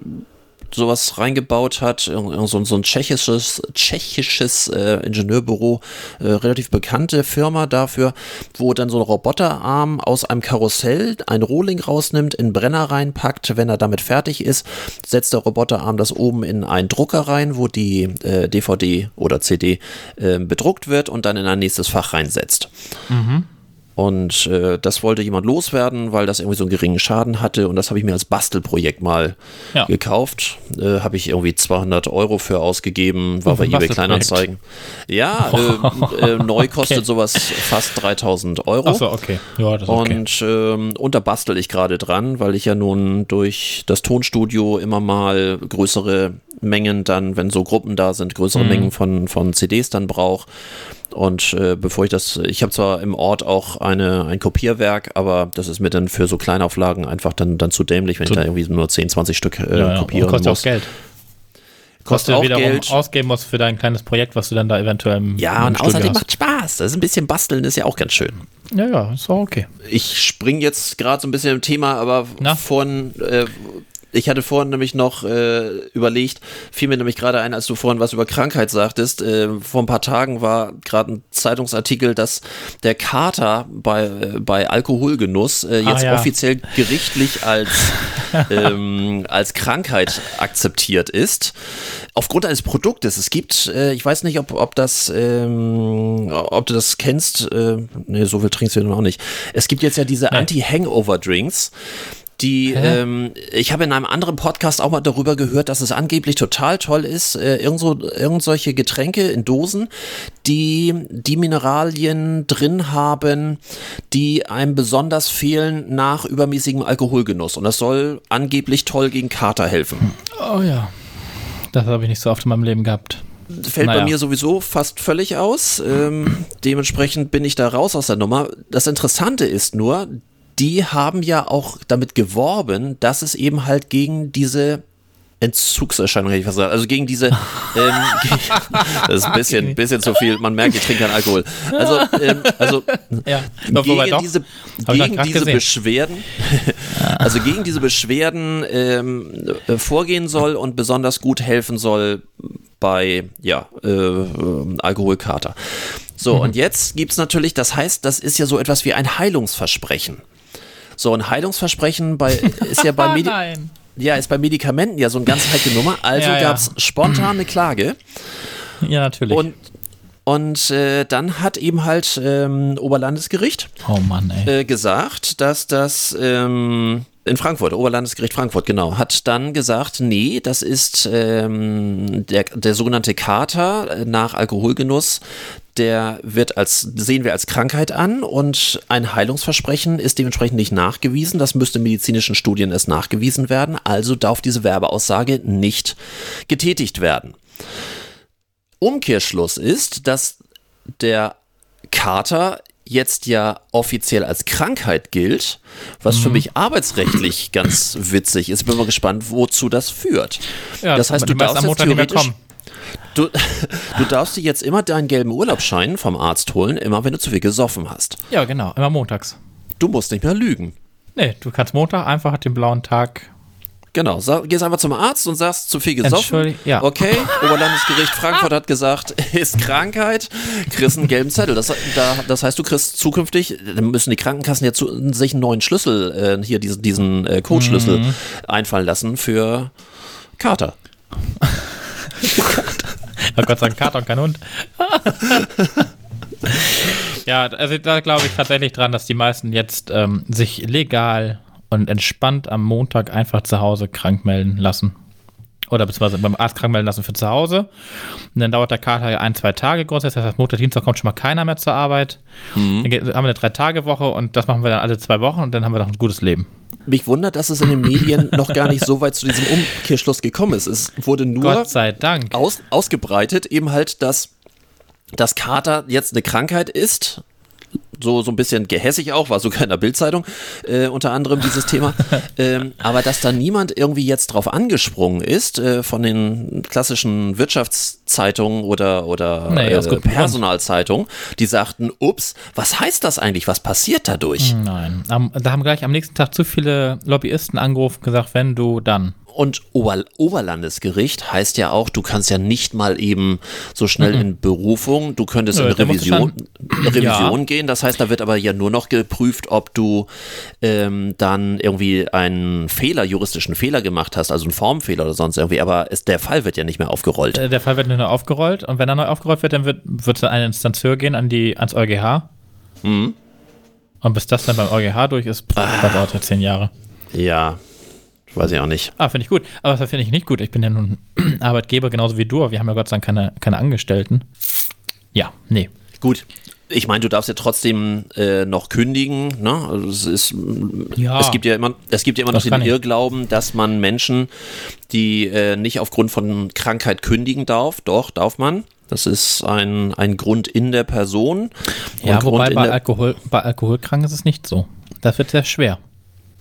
sowas reingebaut hat, irgend so, ein- so ein tschechisches, tschechisches äh, Ingenieurbüro, äh, relativ bekannte Firma dafür, wo dann so ein Roboterarm aus einem Karussell ein Rohling rausnimmt, in Brenner reinpackt, wenn er damit fertig ist, setzt der Roboterarm das oben in einen Drucker rein, wo die äh, DVD oder CD äh, bedruckt wird und dann in ein nächstes Fach reinsetzt. Und äh, das wollte jemand loswerden, weil das irgendwie so einen geringen Schaden hatte. Und das habe ich mir als Bastelprojekt mal Ja. gekauft. Äh, habe ich irgendwie 200 Euro für ausgegeben, war Oh, bei eBay. Kleinanzeigen. Ja, <laughs> äh, äh, neu kostet sowas fast 3000 Euro. Achso, okay. Ja, das okay. Und, ähm, und da bastel ich gerade dran, weil ich ja nun durch das Tonstudio immer mal größere Mengen dann, wenn so Gruppen da sind, größere Mhm. Mengen von, von CDs dann brauche. Und äh, bevor ich das, ich habe zwar im Ort auch eine, ein Kopierwerk, aber das ist mir dann für so Kleinauflagen einfach dann, dann zu dämlich, wenn Zu- ich da irgendwie nur 10, 20 Stück äh, ja, ja. kopieren kostet muss. auch Geld. Kostet auch wiederum Geld. ausgeben musst für dein kleines Projekt, was du dann da eventuell im, Ja, im und Studio außerdem hast. macht Spaß. Das ist ein bisschen basteln, ist ja auch ganz schön. Ja, ja, ist auch okay. Ich spring jetzt gerade so ein bisschen im Thema, aber Na? vorhin, äh, ich hatte vorhin nämlich noch äh, überlegt, fiel mir nämlich gerade ein, als du vorhin was über Krankheit sagtest. Äh, vor ein paar Tagen war gerade ein Zeitungsartikel, dass der Kater bei, äh, bei Alkoholgenuss äh, Ah, jetzt ja. offiziell gerichtlich als, <laughs> ähm, als Krankheit akzeptiert ist. Aufgrund eines Produktes. Es gibt, äh, ich weiß nicht, ob, ob das, ähm, ob du das kennst, äh, nee, so viel trinkst du noch nicht. Es gibt jetzt ja diese Anti-Hangover-Drinks. Die, ähm, ich habe in einem anderen Podcast auch mal darüber gehört, dass es angeblich total toll ist, äh, irgend, so, irgend solche Getränke in Dosen, die die Mineralien drin haben, die einem besonders fehlen nach übermäßigem Alkoholgenuss. Und das soll angeblich toll gegen Kater helfen. Oh ja. Das habe ich nicht so oft in meinem Leben gehabt. Fällt Naja. bei mir sowieso fast völlig aus. Ähm, dementsprechend bin ich da raus aus der Nummer. Das Interessante ist nur, die haben ja auch damit geworben, dass es eben halt gegen diese Entzugserscheinung, hätte ich fast gesagt. Also gegen diese, <laughs> ähm, das ist ein bisschen, bisschen zu viel. Man merkt, ich trinke keinen Alkohol. Also, ähm, also <laughs> Ja, gegen doch. diese, gegen diese gesehen. Beschwerden, <laughs> also gegen diese Beschwerden ähm, äh, vorgehen soll und besonders gut helfen soll bei ja, äh, äh, Alkoholkater. So, Mhm. und jetzt gibt's natürlich, das heißt, das ist ja so etwas wie ein Heilungsversprechen. So, ein Heilungsversprechen bei, ist ja bei <laughs> Medi ja, ist bei Medikamenten ja so eine ganz heikle Nummer. Also Ja, ja. gab's spontan eine Klage. Ja, natürlich. Und, und äh, dann hat eben halt ähm, Oberlandesgericht oh Mann, äh, gesagt, dass das ähm, in Frankfurt, Oberlandesgericht Frankfurt, genau, hat dann gesagt, nee, das ist ähm, der, der sogenannte Kater äh, nach Alkoholgenuss, der wird als, sehen wir als Krankheit an und ein Heilungsversprechen ist dementsprechend nicht nachgewiesen. Das müsste in medizinischen Studien erst nachgewiesen werden. Also darf diese Werbeaussage nicht getätigt werden. Umkehrschluss ist, dass der Kater jetzt ja offiziell als Krankheit gilt, was Mhm. für mich arbeitsrechtlich <clears throat> ganz witzig ist. Bin mal gespannt, wozu das führt. ja, das heißt, du darfst am Montag nicht mehr theoretisch, kommen. Du, <laughs> du darfst dir jetzt immer deinen gelben Urlaubsschein vom Arzt holen, immer wenn du zu viel gesoffen hast. Ja, genau, immer montags. Du musst nicht mehr lügen. Nee, du kannst Montag einfach den blauen Tag. Genau, sag, gehst einfach zum Arzt und sagst, zu viel gesoffen. Entschuldigung, ja. Okay, <laughs> Oberlandesgericht Frankfurt hat gesagt, <laughs> ist Krankheit, kriegst einen gelben Zettel. Das, da, das heißt, du kriegst zukünftig, dann müssen die Krankenkassen jetzt zu, sich einen neuen Schlüssel, äh, hier diesen, diesen äh, Codeschlüssel Mhm. einfallen lassen für Kater. Oh Gott sei Dank, Kater und kein Hund. <laughs> ja, also da glaube ich tatsächlich dran, dass die meisten jetzt ähm, sich legal und entspannt am Montag einfach zu Hause krank melden lassen. Oder beziehungsweise beim Arzt krank melden lassen für zu Hause. Und dann dauert der Kater ja ein, zwei Tage grundsätzlich. Das heißt, Montag, Dienstag kommt schon mal keiner mehr zur Arbeit. Dann geht, haben wir eine Drei-Tage-Woche und das machen wir dann alle zwei Wochen und dann haben wir noch ein gutes Leben. Mich wundert, dass es in den Medien <laughs> noch gar nicht so weit zu diesem Umkehrschluss gekommen ist. Es wurde nur aus, ausgebreitet, eben halt, dass das Kater jetzt eine Krankheit ist. So, so ein bisschen gehässig auch, war sogar in der Bildzeitung äh, unter anderem dieses Thema. <laughs> ähm, aber dass da niemand irgendwie jetzt drauf angesprungen ist äh, von den klassischen Wirtschaftszeitungen oder, oder Nee, äh. Personalzeitungen, die sagten, ups, was heißt das eigentlich? Was passiert dadurch? Nein. Am, da haben gleich am nächsten Tag zu viele Lobbyisten angerufen und gesagt, wenn du dann. Und Ober Oberlandesgericht heißt ja auch, du kannst ja nicht mal eben so schnell in Berufung, du könntest Nö, in Revision, Revision Ja. gehen. Das heißt, da wird aber ja nur noch geprüft, ob du ähm, dann irgendwie einen Fehler, juristischen Fehler gemacht hast, also einen Formfehler oder sonst irgendwie. Aber es, der Fall wird ja nicht mehr aufgerollt. Äh, Der Fall wird neu aufgerollt und wenn er neu aufgerollt wird, dann wird wird es eine Instanz höher gehen an die, ans EuGH. Mhm. Und bis das dann beim EuGH durch ist, pff, das dauert ja zehn Jahre. Ja, weiß ich auch nicht. Ah, finde ich gut. Aber das finde ich nicht gut. Ich bin ja nun <clears throat> Arbeitgeber genauso wie du, aber wir haben ja Gott sei Dank keine, keine Angestellten. Ja, nee. Gut. Ich meine, du darfst ja trotzdem äh, noch kündigen. Ne? Also es, ist, Ja. es gibt ja immer, es gibt ja immer noch den kann ich. Irrglauben, dass man Menschen, die äh, nicht aufgrund von Krankheit kündigen darf, doch darf man. Das ist ein, ein Grund in der Person. Ja, wobei bei, Alkohol, bei Alkoholkranken ist es nicht so. Das wird sehr schwer.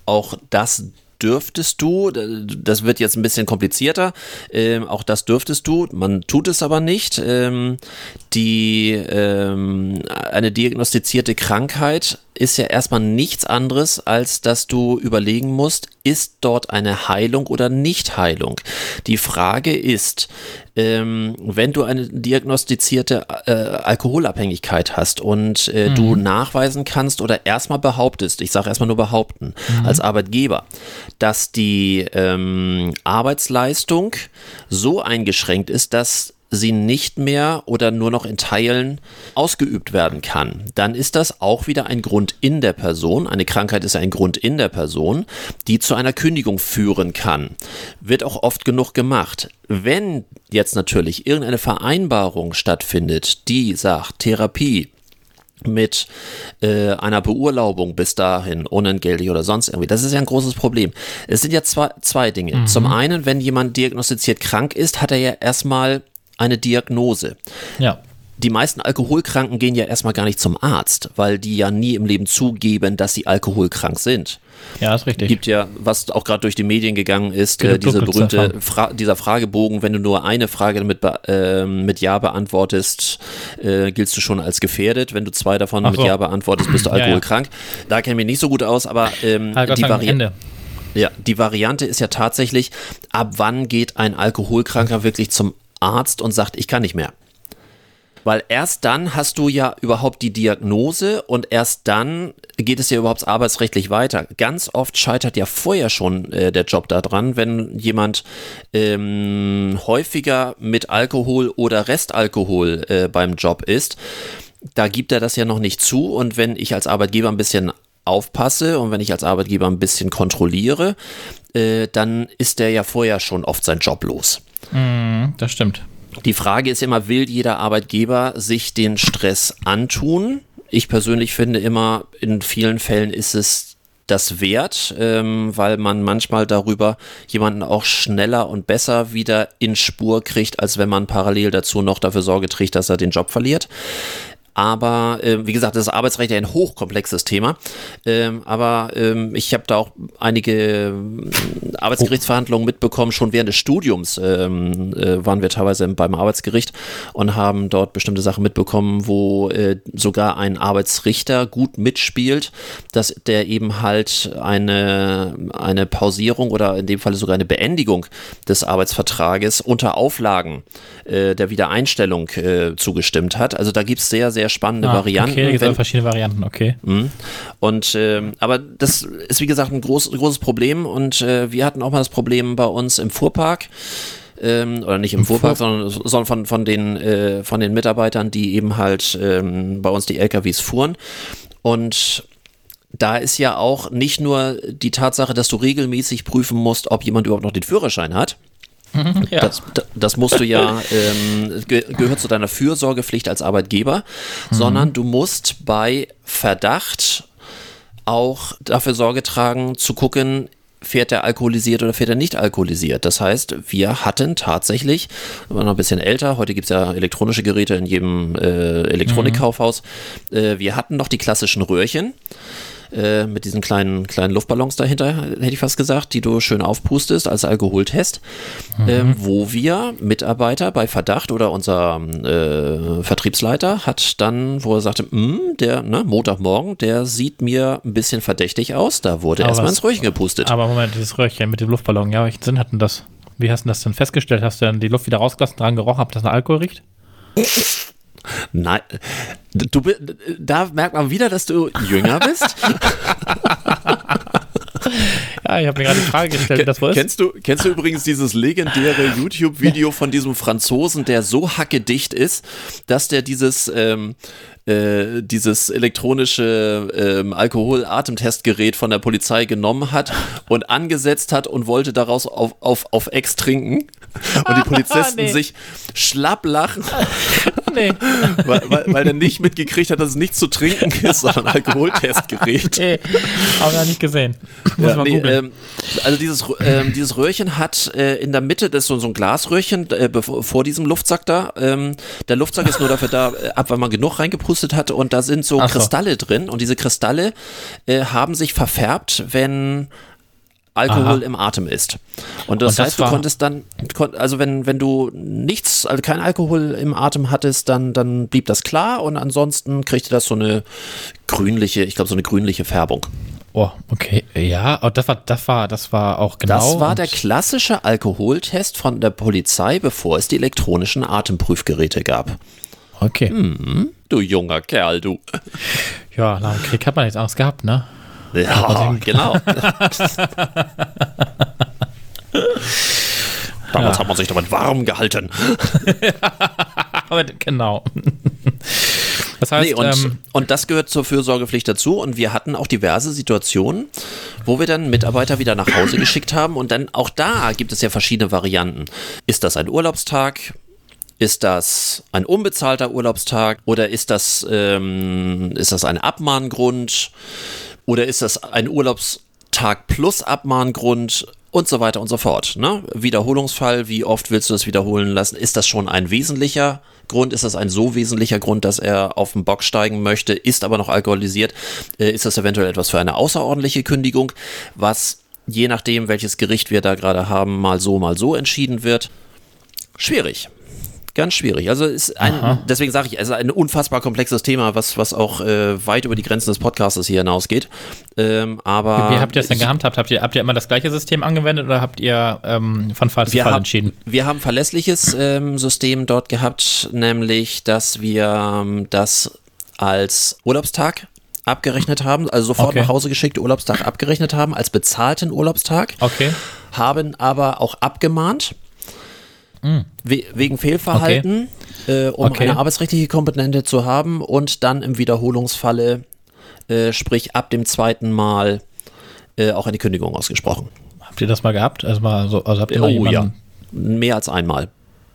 auch das dürftest du, das wird jetzt ein bisschen komplizierter, ähm, auch das dürftest du, man tut es aber nicht. Ähm, die ähm, eine diagnostizierte Krankheit ist ja erstmal nichts anderes, als dass du überlegen musst, ist dort eine Heilung oder Nicht-Heilung. Die Frage ist, ähm, wenn du eine diagnostizierte äh, Alkoholabhängigkeit hast und äh, du nachweisen kannst oder erstmal behauptest, ich sage erstmal nur behaupten, als Arbeitgeber, dass die ähm, Arbeitsleistung so eingeschränkt ist, dass sie nicht mehr oder nur noch in Teilen ausgeübt werden kann, dann ist das auch wieder ein Grund in der Person. Eine Krankheit ist ein Grund in der Person, die zu einer Kündigung führen kann. Wird auch oft genug gemacht. Wenn jetzt natürlich irgendeine Vereinbarung stattfindet, die sagt, Therapie mit äh, einer Beurlaubung bis dahin, unentgeltlich oder sonst irgendwie. Das ist ja ein großes Problem. Es sind ja zwei, zwei Dinge. Zum einen, wenn jemand diagnostiziert krank ist, hat er ja erstmal eine Diagnose. Ja. Die meisten Alkoholkranken gehen ja erstmal gar nicht zum Arzt, weil die ja nie im Leben zugeben, dass sie alkoholkrank sind. Ja, ist richtig. Gibt ja, was auch gerade durch die Medien gegangen ist, äh, diese berühmte. Fra dieser Fragebogen, wenn du nur eine Frage mit, ähm, mit Ja beantwortest, äh, giltst du schon als gefährdet. Wenn du zwei davon Ach mit so. Ja beantwortest, bist du <clears throat> Ja, ja. alkoholkrank. Da kenne ich mich nicht so gut aus, aber ähm, Ah, die, sei Dank am Vari Ende. ja, die Variante ist ja tatsächlich, ab wann geht ein Alkoholkranker wirklich zum Arzt und sagt, ich kann nicht mehr. Weil erst dann hast du ja überhaupt die Diagnose und erst dann geht es ja überhaupt arbeitsrechtlich weiter. Ganz oft scheitert ja vorher schon äh, der Job daran, wenn jemand ähm, häufiger mit Alkohol oder Restalkohol äh, beim Job ist. Da gibt er das ja noch nicht zu und wenn ich als Arbeitgeber ein bisschen aufpasse und wenn ich als Arbeitgeber ein bisschen kontrolliere, äh, dann ist der ja vorher schon oft sein Job los. Mhm, das stimmt. Die Frage ist immer, will jeder Arbeitgeber sich den Stress antun? Ich persönlich finde immer, in vielen Fällen ist es das wert, ähm, weil man manchmal darüber jemanden auch schneller und besser wieder in Spur kriegt, als wenn man parallel dazu noch dafür Sorge trägt, dass er den Job verliert. Aber äh, wie gesagt, das Arbeitsrecht ist ein hochkomplexes Thema. Ähm, aber ähm, ich habe da auch einige äh, Arbeitsgerichtsverhandlungen mitbekommen. Schon während des Studiums ähm, äh, waren wir teilweise beim Arbeitsgericht und haben dort bestimmte Sachen mitbekommen, wo äh, sogar ein Arbeitsrichter gut mitspielt, dass der eben halt eine, eine Pausierung oder in dem Fall sogar eine Beendigung des Arbeitsvertrages unter Auflagen äh, der Wiedereinstellung äh, zugestimmt hat. Also da gibt es sehr, sehr spannende ah, Varianten. Okay, da gibt verschiedene Varianten, okay. Mhm. Und ähm, aber das ist wie gesagt ein groß, großes Problem und äh, wir hatten auch mal das Problem bei uns im Fuhrpark. Ähm, oder nicht im, Im Fuhrpark, Fuhr sondern, sondern von, von, den, äh, von den Mitarbeitern, die eben halt ähm, bei uns die LKWs fuhren. Und da ist ja auch nicht nur die Tatsache, dass du regelmäßig prüfen musst, ob jemand überhaupt noch den Führerschein hat, ja. Das, das, musst du ja, ähm, ge gehört zu deiner Fürsorgepflicht als Arbeitgeber, mhm. sondern du musst bei Verdacht auch dafür Sorge tragen, zu gucken, fährt er alkoholisiert oder fährt er nicht alkoholisiert. Das heißt, wir hatten tatsächlich, wir waren noch ein bisschen älter, heute gibt es ja elektronische Geräte in jedem äh, Elektronikkaufhaus, mhm. äh, wir hatten noch die klassischen Röhrchen äh, mit diesen kleinen, kleinen Luftballons dahinter, hätte ich fast gesagt, die du schön aufpustest als Alkoholtest, mhm. ähm, wo wir Mitarbeiter bei Verdacht oder unser äh, Vertriebsleiter hat dann, wo er sagte, hm, der ne, Montagmorgen, der sieht mir ein bisschen verdächtig aus, da wurde erstmal ins Röhrchen gepustet. Aber Moment, dieses Röhrchen mit dem Luftballon, ja, welchen Sinn hatten das? Wie hast du das denn festgestellt? Hast du dann die Luft wieder rausgelassen, dran gerochen, ob das nach Alkohol riecht? <laughs> Nein, du, da merkt man wieder, dass du jünger bist. Ja, ich habe mir gerade die Frage gestellt, das was kennst du, kennst du übrigens dieses legendäre YouTube-Video von diesem Franzosen, der so hackedicht ist, dass der dieses ähm, äh, dieses elektronische ähm, Alkohol-Atemtestgerät von der Polizei genommen hat und angesetzt hat und wollte daraus auf, auf, auf Ex trinken. Und die Polizisten <laughs> nee. sich schlapp lachen. Nee. weil, weil, weil er nicht mitgekriegt hat, dass es nichts zu trinken <laughs> ist, sondern Alkoholtestgerät. Nee, aber nicht gesehen. Muss ja, nee, ähm, also dieses, ähm, dieses Röhrchen hat äh, in der Mitte, das ist so, so ein Glasröhrchen äh, vor diesem Luftsack da. Ähm, der Luftsack ist nur dafür da, äh, ab wenn man genug reingepustet gepustet hat und da sind so Ach Kristalle so. drin und diese Kristalle äh, haben sich verfärbt, wenn Alkohol Aha. im Atem ist. Und das, und das heißt, du konntest dann, also wenn, wenn du nichts, also kein Alkohol im Atem hattest, dann, dann blieb das klar und ansonsten kriegte das so eine grünliche, ich glaube, so eine grünliche Färbung. Oh, okay. Ja, oh, das war, das war, das war auch genau. Das war der klassische Alkoholtest von der Polizei, bevor es die elektronischen Atemprüfgeräte gab. Okay. Hm, du junger Kerl, du. Ja, nach dem Krieg hat man nichts Angst gehabt, ne? Ja, genau. <laughs> Damals ja. hat man sich damit warm gehalten. <laughs> genau. Das heißt, nee, und, ähm, und das gehört zur Fürsorgepflicht dazu. Und wir hatten auch diverse Situationen, wo wir dann Mitarbeiter wieder nach Hause <clears throat> geschickt haben. Und dann auch da gibt es ja verschiedene Varianten. Ist das ein Urlaubstag? Ist das ein unbezahlter Urlaubstag oder ist das, ähm, ist das ein Abmahngrund oder ist das ein Urlaubstag plus Abmahngrund und so weiter und so fort. Ne? Wiederholungsfall, wie oft willst du das wiederholen lassen? Ist das schon ein wesentlicher Grund? Ist das ein so wesentlicher Grund, dass er auf den Bock steigen möchte, ist aber noch alkoholisiert? Äh, ist das eventuell etwas für eine außerordentliche Kündigung, was je nachdem, welches Gericht wir da gerade haben, mal so, mal so entschieden wird? Schwierig ganz schwierig. Also ist ein, deswegen sage ich, es ist ein unfassbar komplexes Thema, was, was auch äh, weit über die Grenzen des Podcasts hier hinausgeht. Ähm, aber wie habt ihr es denn gehandhabt? Habt ihr, habt ihr immer das gleiche System angewendet oder habt ihr ähm, von Fall zu Fall hab, entschieden? Wir haben ein verlässliches ähm, System dort gehabt, nämlich, dass wir ähm, das als Urlaubstag abgerechnet haben, also sofort okay. nach Hause geschickt, Urlaubstag abgerechnet haben, als bezahlten Urlaubstag. Okay. Haben aber auch abgemahnt Mhm. We wegen Fehlverhalten, okay. äh, um okay. eine arbeitsrechtliche Komponente zu haben und dann im Wiederholungsfalle, äh, sprich ab dem zweiten Mal, äh, auch eine Kündigung ausgesprochen. Habt ihr das mal gehabt? Also, mal so, also habt ihr oh ja, mehr als einmal.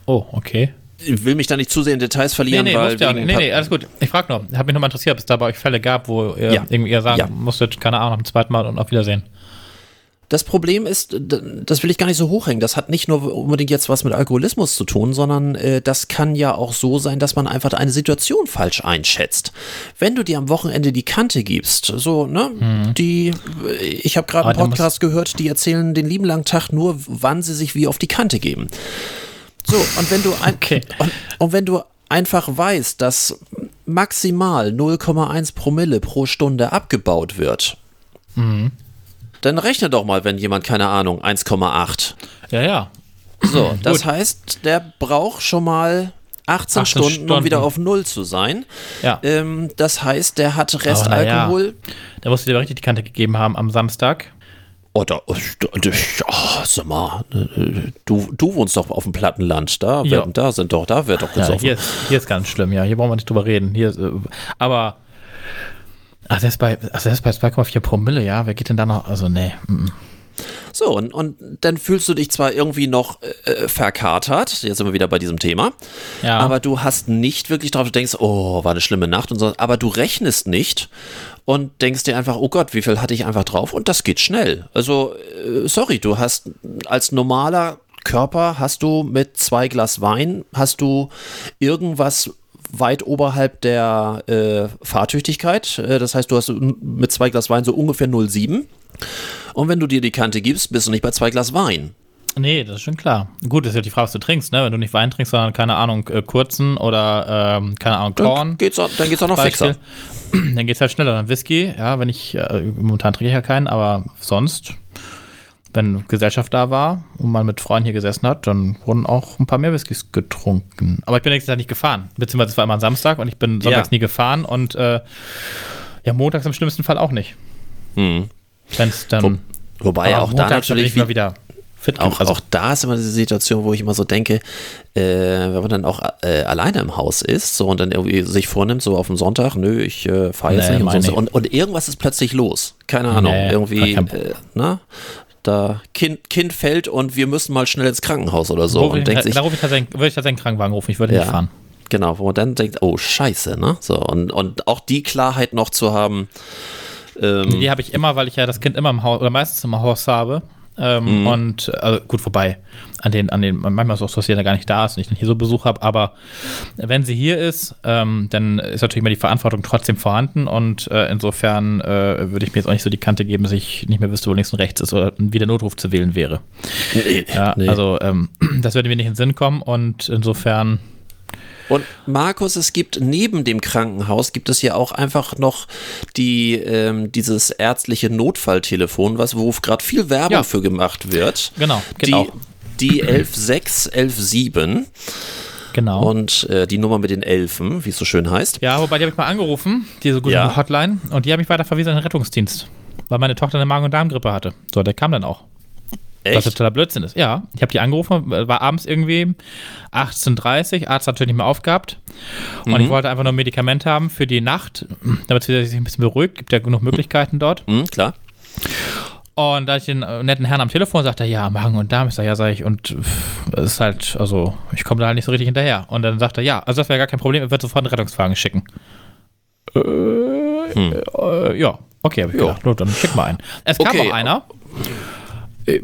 Oh, okay. Ich will mich da nicht zu sehr in Details verlieren, nee, nee, weil. Ja nee, nee, alles gut. Ich frage nur. Habe mich nochmal interessiert, ob es da bei euch Fälle gab, wo ihr ja. irgendwie ihr sagen ja. musstet, keine Ahnung, ein zweites Mal und auf Wiedersehen. Das Problem ist, das will ich gar nicht so hochhängen. Das hat nicht nur unbedingt jetzt was mit Alkoholismus zu tun, sondern äh, das kann ja auch so sein, dass man einfach eine Situation falsch einschätzt. Wenn du dir am Wochenende die Kante gibst, so, ne, mhm. die, ich habe gerade einen Podcast gehört, die erzählen den lieben langen Tag nur, wann sie sich wie auf die Kante geben. So, und wenn du ein, okay. und, und wenn du einfach weißt, dass maximal 0,1 Promille pro Stunde abgebaut wird, mhm. Dann rechne doch mal, wenn jemand, keine Ahnung, 1,8. Ja, ja. So, <clears throat> das heißt, der braucht schon mal 18, 18 Stunden, Stunden, um wieder auf Null zu sein. Ja. Ähm, das heißt, der hat Restalkohol. Ja. Da musst du dir richtig die Kante gegeben haben am Samstag. Oder, oh, oh, sag mal, du, du wohnst doch auf dem Plattenland, da, ja. werden, da sind doch, da wird doch gesoffen. Ja, hier, ist, hier ist ganz schlimm, ja, hier brauchen wir nicht drüber reden. Hier, äh, aber, ach, der ist bei, ach, der ist bei 2,4 Promille, ja, wer geht denn da noch, also, nee. Mm. So, und, und dann fühlst du dich zwar irgendwie noch äh, verkatert, jetzt sind wir wieder bei diesem Thema, ja. aber du hast nicht wirklich drauf, du denkst, oh, war eine schlimme Nacht und so, aber du rechnest nicht und denkst dir einfach, oh Gott, wie viel hatte ich einfach drauf und das geht schnell. Also, äh, sorry, du hast als normaler Körper hast du mit zwei Glas Wein, hast du irgendwas weit oberhalb der äh, Fahrtüchtigkeit. Äh, das heißt, du hast mit zwei Glas Wein so ungefähr 0,7. Und wenn du dir die Kante gibst, bist du nicht bei zwei Glas Wein. Nee, das ist schon klar. Gut, das ist ja die Frage, was du trinkst, ne? Wenn du nicht Wein trinkst, sondern, keine Ahnung, äh, kurzen oder, ähm, keine Ahnung, Korn. Dann geht's auch, dann geht's auch noch Beispiel. fixer. <clears throat> Dann geht's halt schneller. Dann Whisky, ja, wenn ich, äh, momentan trinke ich ja keinen, aber sonst, wenn Gesellschaft da war und man mit Freunden hier gesessen hat, dann wurden auch ein paar mehr Whiskys getrunken. Aber ich bin nächstes Jahr nicht gefahren. Beziehungsweise es war immer ein Samstag und ich bin sonntags ja. nie gefahren und, äh, ja, montags im schlimmsten Fall auch nicht. Hm. Wenn es dann. Wo, wobei auch da natürlich. Wie, wieder fit auch, also. auch da ist immer diese Situation, wo ich immer so denke, äh, wenn man dann auch äh, alleine im Haus ist so und dann irgendwie sich vornimmt, so auf dem Sonntag, nö, ich äh, fahre jetzt nee, nicht und, so, und, und, irgendwas ist plötzlich los. Keine Ahnung, nee, irgendwie, äh, na, da kind, kind fällt und wir müssen mal schnell ins Krankenhaus oder so. und denkt sich, da rufe ich tatsächlich, würde ich tatsächlich einen Krankenwagen rufen, ich würde ja, nicht fahren. Genau, wo man dann denkt, oh scheiße, ne? So, und, und auch die Klarheit noch zu haben. Ähm, die habe ich immer, weil ich ja das Kind immer im Haus oder meistens im Haus habe. Ähm, mhm. Und also gut, vorbei. An den, an den, manchmal ist es auch so, dass sie da gar nicht da ist und ich dann hier so Besuch habe, aber wenn sie hier ist, ähm, dann ist natürlich immer die Verantwortung trotzdem vorhanden und äh, insofern äh, würde ich mir jetzt auch nicht so die Kante geben, dass ich nicht mehr wüsste, wo links und rechts ist oder wie der Notruf zu wählen wäre. Nee, ja, nee. Also ähm, <clears throat> das würde mir nicht in den Sinn kommen und insofern und Markus, es gibt neben dem Krankenhaus, gibt es ja auch einfach noch die, ähm, dieses ärztliche Notfalltelefon, was, wo gerade viel Werbung ja. für gemacht wird. Genau, genau. Die, die 116, 117. Genau. Und äh, die Nummer mit den Elfen, wie es so schön heißt. Ja, wobei die habe ich mal angerufen, diese gute ja. Hotline, und die habe ich weiter verwiesen an den Rettungsdienst, weil meine Tochter eine Magen- und Darmgrippe hatte. So, der kam dann auch. Echt? Was totaler Blödsinn ist. Ja, ich habe die angerufen, war abends irgendwie 18.30 Uhr, Arzt hat natürlich nicht mehr aufgehabt. Und mhm. ich wollte einfach nur ein Medikament haben für die Nacht, damit sie sich ein bisschen beruhigt. Gibt ja genug Möglichkeiten dort. Mhm, klar. Und da ich den äh, netten Herrn am Telefon sagte, ja, Magen und Darm, ich sage, ja, sag ich, und es ist halt, also, ich komme da halt nicht so richtig hinterher. Und dann sagt er, ja, also das wäre gar kein Problem, er wird sofort einen Rettungswagen schicken. Äh, hm. äh, ja, okay, habe ich jo. gedacht, dann schick mal einen. Es kam okay. auch einer. Äh,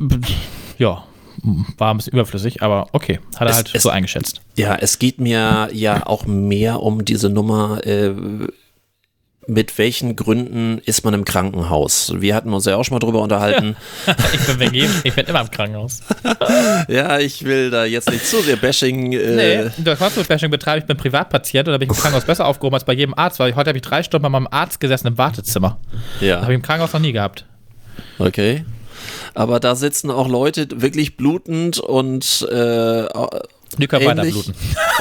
ja, war ein bisschen überflüssig, aber okay, hat er es, halt es, so eingeschätzt. Ja, es geht mir ja auch mehr um diese Nummer, äh, mit welchen Gründen ist man im Krankenhaus? Wir hatten uns ja auch schon mal drüber unterhalten. <laughs> ich bin begeben, ich bin immer im Krankenhaus. <laughs> ja, ich will da jetzt nicht zu sehr Bashing. Äh nee, das Hospital-Bashing betreibe ich bin Privatpatient und da bin ich im Krankenhaus besser aufgehoben als bei jedem Arzt, weil heute habe ich drei Stunden bei meinem Arzt gesessen im Wartezimmer. Ja. Habe ich im Krankenhaus noch nie gehabt. Okay aber da sitzen auch Leute wirklich blutend und äh, die können weiter bluten.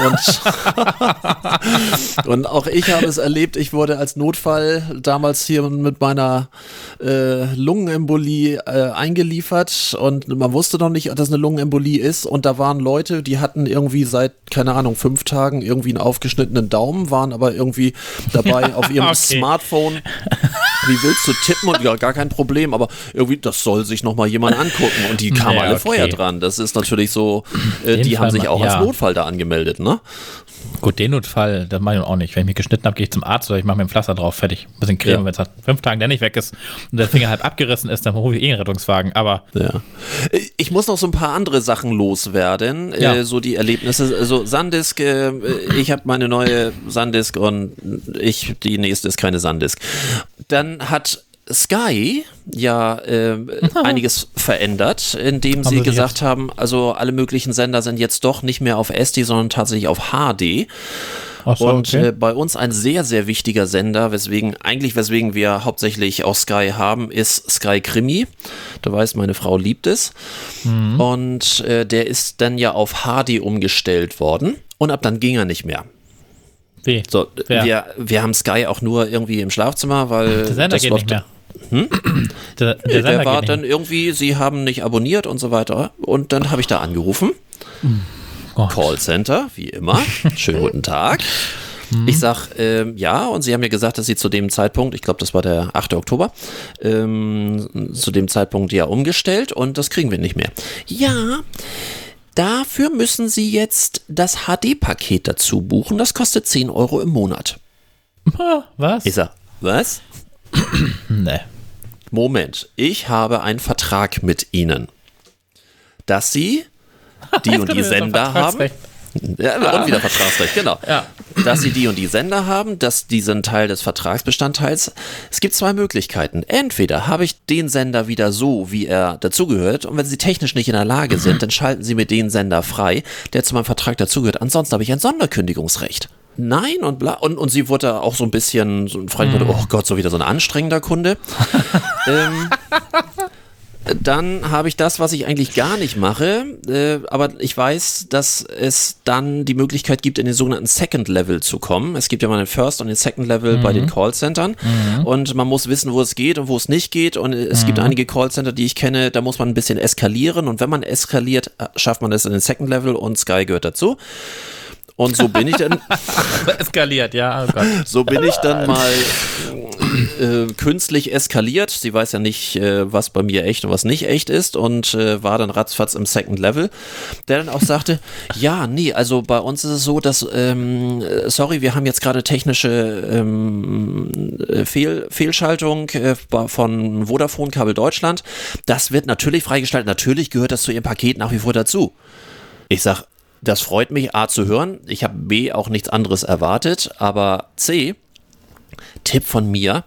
Und, <laughs> und, auch ich habe es erlebt, ich wurde als Notfall damals hier mit meiner äh, Lungenembolie äh, eingeliefert und man wusste noch nicht, dass eine Lungenembolie ist und da waren Leute, die hatten irgendwie seit, keine Ahnung, fünf Tagen irgendwie einen aufgeschnittenen Daumen, waren aber irgendwie dabei <laughs> auf ihrem okay. Smartphone wie willst du tippen und ja, gar kein Problem, aber irgendwie, das soll sich nochmal jemand angucken und die <laughs> kamen ja, alle okay. vorher dran. Das ist natürlich so, äh, die haben sich auch ja. Als Notfall da angemeldet, ne? Gut, den Notfall, das mache ich auch nicht. Wenn ich mich geschnitten habe, gehe ich zum Arzt oder ich mache mir ein Pflaster drauf, fertig. Ein bisschen Creme, Ja. wenn es nach fünf Tagen der nicht weg ist und der Finger halb abgerissen ist, dann rufe ich eh einen Rettungswagen. Aber Ja. Ich muss noch so ein paar andere Sachen loswerden, Ja. äh, so die Erlebnisse. Also Sandisk, äh, ich habe meine neue Sandisk und ich, die nächste ist keine Sandisk. Dann hat Sky ja äh, einiges verändert, indem sie gesagt haben, also alle möglichen Sender sind jetzt doch nicht mehr auf SD, sondern tatsächlich auf HD. So, Und okay. äh, bei uns ein sehr, sehr wichtiger Sender, weswegen, eigentlich weswegen wir hauptsächlich auch Sky haben, ist Sky Krimi. Du weißt, meine Frau liebt es. Mhm. Und äh, der ist dann ja auf HD umgestellt worden. Und ab dann ging er nicht mehr. Wie? So, wir, wir haben Sky auch nur irgendwie im Schlafzimmer, weil der Sender das geht war- nicht mehr. Hm? Der, der Nee, Sender der war dann irgendwie, sie haben nicht abonniert und so weiter. Und dann habe ich da angerufen. Gott. Callcenter, wie immer. Schönen guten Tag. Ich sag, ähm, ja, und sie haben mir gesagt, dass sie zu dem Zeitpunkt, ich glaube, das war der 8. Oktober, ähm, zu dem Zeitpunkt ja umgestellt und das kriegen wir nicht mehr. Ja, dafür müssen sie jetzt das HD-Paket dazu buchen. Das kostet 10 Euro im Monat. Was? Ich sag, was? <clears throat> nee. Moment, ich habe einen Vertrag mit Ihnen, dass Sie <laughs> die und die Sender haben. Ja, und <laughs> wieder Vertragsrecht, genau. Ja. Dass sie die und die Sender haben, dass die sind Teil des Vertragsbestandteils. Es gibt zwei Möglichkeiten. Entweder habe ich den Sender wieder so, wie er dazugehört, und wenn sie technisch nicht in der Lage sind, <clears throat> dann schalten sie mir den Sender frei, der zu meinem Vertrag dazugehört. Ansonsten habe ich ein Sonderkündigungsrecht. Nein und bla. Und, und sie wurde auch so ein bisschen so ein Frankfurt, oh Gott, so wieder so ein anstrengender Kunde. <laughs> ähm, dann habe ich das, was ich eigentlich gar nicht mache, äh, aber ich weiß, dass es dann die Möglichkeit gibt, in den sogenannten Second Level zu kommen. Es gibt ja mal den First und den Second Level bei den Callcentern und man muss wissen, wo es geht und wo es nicht geht und es gibt einige Callcenter, die ich kenne, da muss man ein bisschen eskalieren und wenn man eskaliert, äh, schafft man es in den Second Level und Sky gehört dazu. Und so bin ich dann, <laughs> Eskaliert, ja. Oh so bin ich dann mal äh, künstlich eskaliert. Sie weiß ja nicht, äh, was bei mir echt und was nicht echt ist und äh, war dann ratzfatz im Second Level, der dann auch sagte, <laughs> ja, nee, also bei uns ist es so, dass, ähm, äh, sorry, wir haben jetzt gerade technische ähm, äh, Fehl, Fehlschaltung äh, von Vodafone Kabel Deutschland. Das wird natürlich freigestellt. Natürlich gehört das zu Ihrem Paket nach wie vor dazu. Ich sag, das freut mich, A zu hören. Ich habe B auch nichts anderes erwartet, aber C, Tipp von mir,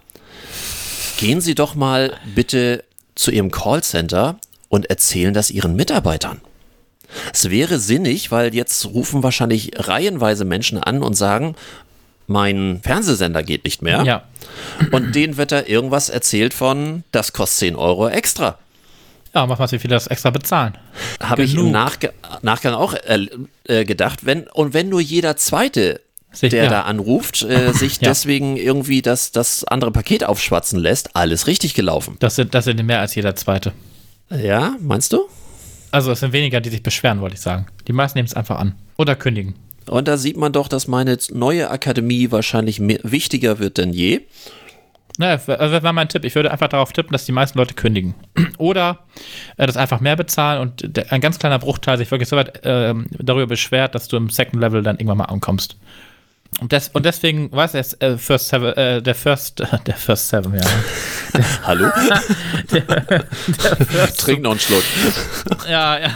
gehen Sie doch mal bitte zu Ihrem Callcenter und erzählen das Ihren Mitarbeitern. Es wäre sinnig, weil jetzt rufen wahrscheinlich reihenweise Menschen an und sagen, mein Fernsehsender geht nicht mehr. Ja. Und denen wird da irgendwas erzählt von, das kostet 10 Euro extra. Ja, mach mal, wie viele das extra bezahlen. Habe ich im. Nachge Nachgang auch äh, äh, gedacht, wenn und wenn nur jeder zweite, Sich- der ja. da anruft, äh, <laughs> sich Ja. deswegen irgendwie das, das andere Paket aufschwatzen lässt, alles richtig gelaufen. Das sind, das sind mehr als jeder zweite. Ja, meinst du? Also es sind weniger, die sich beschweren, wollte ich sagen. Die meisten nehmen es einfach an. Oder kündigen. Und da sieht man doch, dass meine neue Akademie wahrscheinlich mehr, wichtiger wird denn je. Also das war mein Tipp. Ich würde einfach darauf tippen, dass die meisten Leute kündigen. <clears throat> Oder äh, das einfach mehr bezahlen und der, ein ganz kleiner Bruchteil sich wirklich so weit ähm, darüber beschwert, dass du im Second Level dann irgendwann mal ankommst. Und, des, und deswegen, du, es, äh, First Seven, äh, der First, <laughs> der First Seven, ja. <laughs> Hallo? Trink noch einen Schluck. ja, ja.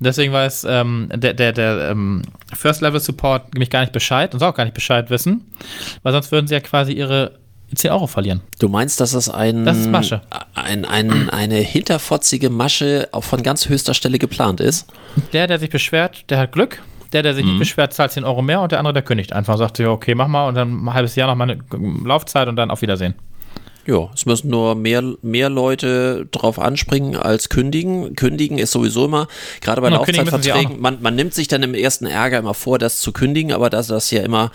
Deswegen weiß ähm, der, der, der ähm, First Level Support nämlich gar nicht Bescheid und soll auch gar nicht Bescheid wissen, weil sonst würden sie ja quasi ihre 10 Euro verlieren. Du meinst, dass das ein, Das ist Masche. ein, ein, eine hinterfotzige Masche auch von ganz höchster Stelle geplant ist? Der, der sich beschwert, der hat Glück. Der, der sich nicht beschwert, zahlt 10 Euro mehr und der andere, der kündigt einfach und sagt sich, okay, mach mal und dann ein halbes Jahr noch mal eine Laufzeit und dann auf Wiedersehen. Ja, es müssen nur mehr, mehr Leute drauf anspringen als kündigen. Kündigen ist sowieso immer, gerade bei Ja, auch Laufzeitverträgen, man, man nimmt sich dann im ersten Ärger immer vor, das zu kündigen, aber dass das ja immer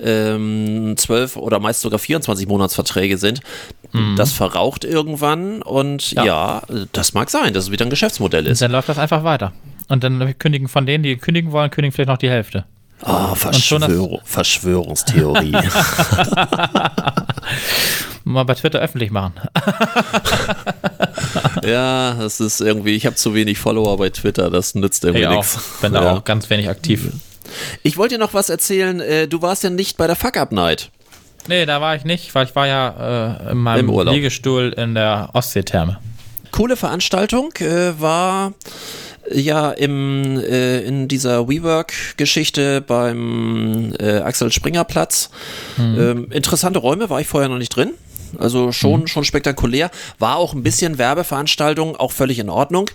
ähm, 12 oder meist sogar 24 Monatsverträge sind, das verraucht irgendwann und ja. Mhm. Ja. das mag sein, dass es wieder ein Geschäftsmodell ist. Dann läuft das einfach weiter. Und dann kündigen von denen, die kündigen wollen, kündigen vielleicht noch die Hälfte. Oh, schon das- Verschwörung, Verschwörungstheorie. <laughs> Mal bei Twitter öffentlich machen. <laughs> ja, das ist irgendwie, ich habe zu wenig Follower bei Twitter, das nützt irgendwie auch. nichts. Bin da Ja. auch ganz wenig aktiv. Ich wollte dir noch was erzählen. Äh, du warst ja nicht bei der Fuck-Up-Night. Nee, da war ich nicht, weil ich war ja äh, in meinem. Liegestuhl in der Ostseetherme. Coole Veranstaltung äh, war ja im, äh, in dieser WeWork-Geschichte beim äh, Axel Springer Platz. Ähm, interessante Räume, war ich vorher noch nicht drin. Also schon, schon spektakulär. War auch ein bisschen Werbeveranstaltung, auch völlig in Ordnung.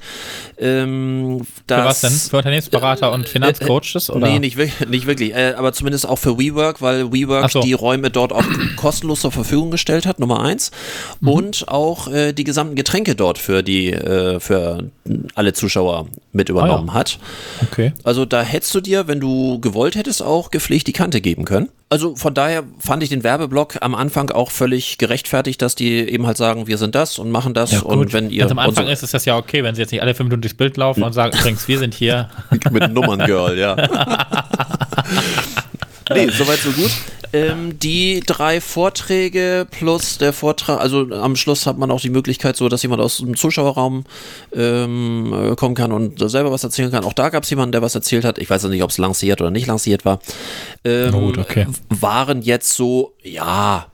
Ähm, Für was denn? Für Unternehmensberater und Finanzcoaches? Oder? Nee, nicht, wirklich- nicht wirklich. Äh, aber zumindest auch für WeWork, weil WeWork so. die Räume dort auch <clears throat> kostenlos zur Verfügung gestellt hat, Nummer eins. Mhm. Und auch äh, die gesamten Getränke dort für die, äh, für alle Zuschauer mit übernommen Ah hat. Okay. Also da hättest du dir, wenn du gewollt hättest, auch gepflegt die Kante geben können. Also von daher fand ich den Werbeblock am Anfang auch völlig gerechtfertigt, dass die eben halt sagen, wir sind das und machen das und wenn ihr Ganz am Anfang so- ist es das ja okay, wenn sie jetzt nicht alle fünf Minuten durchs Bild laufen und sagen, übrigens, wir sind hier. <laughs> mit Nummern Girl, ja. <laughs> nee, soweit so gut. Ähm, die drei Vorträge plus der Vortrag, also am Schluss hat man auch die Möglichkeit, so dass jemand aus dem Zuschauerraum ähm, äh, kommen kann und selber was erzählen kann. Auch da gab es jemanden, der was erzählt hat. Ich weiß nicht, ob es lanciert oder nicht lanciert war. Ähm, Gut, okay. Waren jetzt so, ja,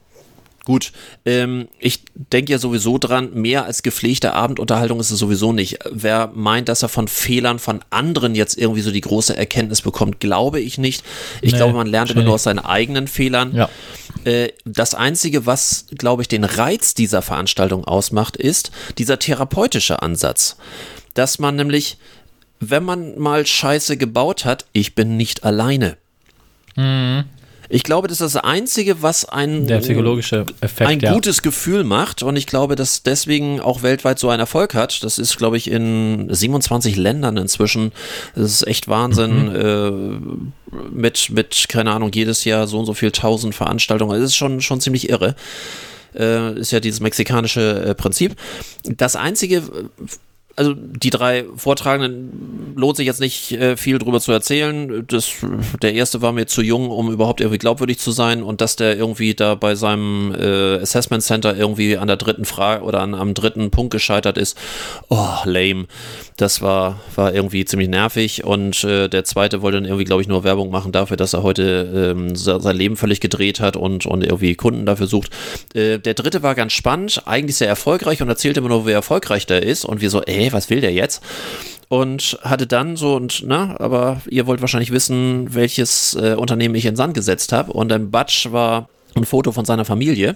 Gut, ähm, ich denke ja sowieso dran, mehr als gepflegte Abendunterhaltung ist es sowieso nicht. Wer meint, dass er von Fehlern von anderen jetzt irgendwie so die große Erkenntnis bekommt, glaube ich nicht. Ich Nee, glaube, man lernt immer nur aus seinen eigenen Fehlern. Ja. Äh, das Einzige, was, glaube ich, den Reiz dieser Veranstaltung ausmacht, ist dieser therapeutische Ansatz. Dass man nämlich, wenn man mal Scheiße gebaut hat, ich bin nicht alleine. Ich glaube, das ist das Einzige, was ein, Der psychologische Effekt, ein ja. gutes Gefühl macht und ich glaube, dass deswegen auch weltweit so einen Erfolg hat. Das ist, glaube ich, in 27 Ländern inzwischen. Das ist echt Wahnsinn. Äh, mit, mit, keine Ahnung, jedes Jahr so und so viel tausend Veranstaltungen. Das ist schon, schon ziemlich irre. Äh, ist ja dieses mexikanische äh, Prinzip. Das einzige, also die drei Vortragenden lohnt sich jetzt nicht äh, viel drüber zu erzählen. Das, der erste war mir zu jung, um überhaupt irgendwie glaubwürdig zu sein und dass der irgendwie da bei seinem äh, Assessment Center irgendwie an der dritten Frage oder an, am dritten Punkt gescheitert ist. Oh, lame. Das war, war irgendwie ziemlich nervig und äh, der zweite wollte dann irgendwie, glaube ich, nur Werbung machen dafür, dass er heute ähm, se- sein Leben völlig gedreht hat und, und irgendwie Kunden dafür sucht. Äh, der dritte war ganz spannend, eigentlich sehr erfolgreich und erzählt immer nur, wie erfolgreich der ist und wir so, ey, was will der jetzt? Und hatte dann so und, na, aber ihr wollt wahrscheinlich wissen, welches äh, Unternehmen ich in Sand gesetzt habe. Und im Batsch war ein Foto von seiner Familie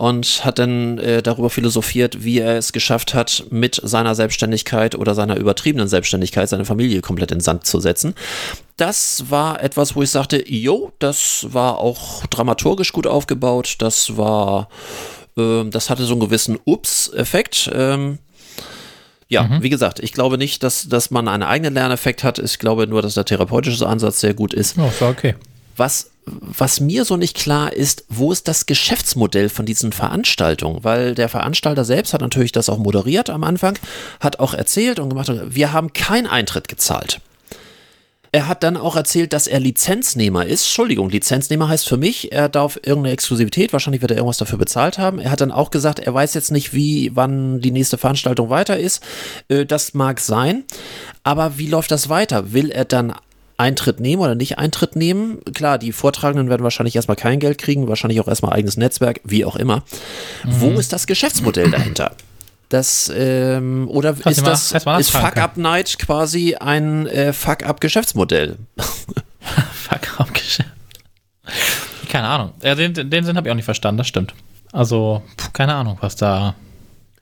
und hat dann äh, darüber philosophiert, wie er es geschafft hat, mit seiner Selbstständigkeit oder seiner übertriebenen Selbstständigkeit seine Familie komplett in Sand zu setzen. Das war etwas, wo ich sagte, jo, das war auch dramaturgisch gut aufgebaut, das war, ähm, das hatte so einen gewissen Ups-Effekt. Ähm, ja, wie gesagt, ich glaube nicht, dass, dass man einen eigenen Lerneffekt hat. Ich glaube nur, dass der therapeutische Ansatz sehr gut ist. Oh, ja okay. Was, was mir so nicht klar ist, wo ist das Geschäftsmodell von diesen Veranstaltungen? Weil der Veranstalter selbst hat natürlich das auch moderiert am Anfang, hat auch erzählt und gemacht, wir haben keinen Eintritt gezahlt. Er hat dann auch erzählt, dass er Lizenznehmer ist. Entschuldigung, Lizenznehmer heißt für mich, er darf irgendeine Exklusivität, wahrscheinlich wird er irgendwas dafür bezahlt haben. Er hat dann auch gesagt, er weiß jetzt nicht, wie, wann die nächste Veranstaltung weiter ist. Äh, Das mag sein. Aber wie läuft das weiter? Will er dann Eintritt nehmen oder nicht Eintritt nehmen? Klar, die Vortragenden werden wahrscheinlich erstmal kein Geld kriegen, wahrscheinlich auch erstmal eigenes Netzwerk, wie auch immer. Wo ist das Geschäftsmodell dahinter? Das, ähm, oder du ist das, mal ist Fuck Up Night quasi ein äh, Fuck Up Geschäftsmodell? <laughs> Fuck, abgeschafft. Keine Ahnung. Ja, den, den Sinn habe ich auch nicht verstanden, das stimmt. Also, puh, keine Ahnung, was da.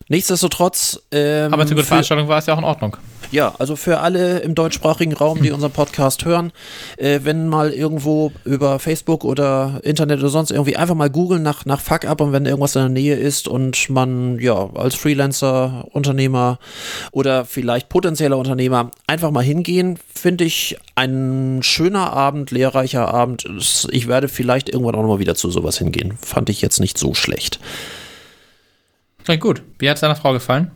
Nichtsdestotrotz, ähm, Aber zur guten Veranstaltung war es ja auch in Ordnung. ja, also für alle im deutschsprachigen Raum, die unseren Podcast hören, äh, wenn mal irgendwo über Facebook oder Internet oder sonst irgendwie einfach mal googeln nach, nach Fuck Up und wenn irgendwas in der Nähe ist und man ja als Freelancer, Unternehmer oder vielleicht potenzieller Unternehmer einfach mal hingehen, finde ich ein schöner Abend, lehrreicher Abend. Ich werde vielleicht irgendwann auch nochmal wieder zu sowas hingehen. Fand ich jetzt nicht so schlecht. Ja, gut. Wie hat es deiner Frau gefallen?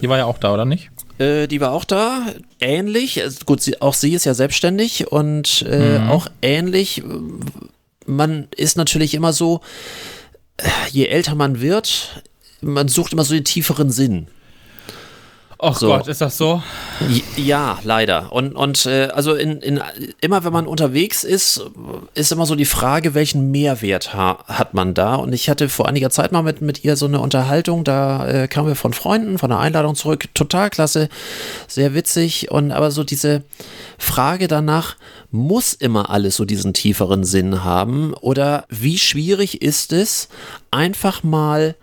Die war ja auch da, oder nicht? Äh, die war auch da, ähnlich. Also Gut, sie, auch sie ist ja selbstständig und äh, auch ähnlich. Man ist natürlich immer so, äh, je älter man wird, man sucht immer so den tieferen Sinn. Oh So. Gott, ist das so? Ja, leider. Und, und äh, also in, in, immer wenn man unterwegs ist, ist immer so die Frage, welchen Mehrwert ha hat man da? Und ich hatte vor einiger Zeit mal mit, mit ihr so eine Unterhaltung, da äh, kamen wir von Freunden, von einer Einladung zurück, total klasse, sehr witzig. Und aber so diese Frage danach, muss immer alles so diesen tieferen Sinn haben? Oder wie schwierig ist es, einfach mal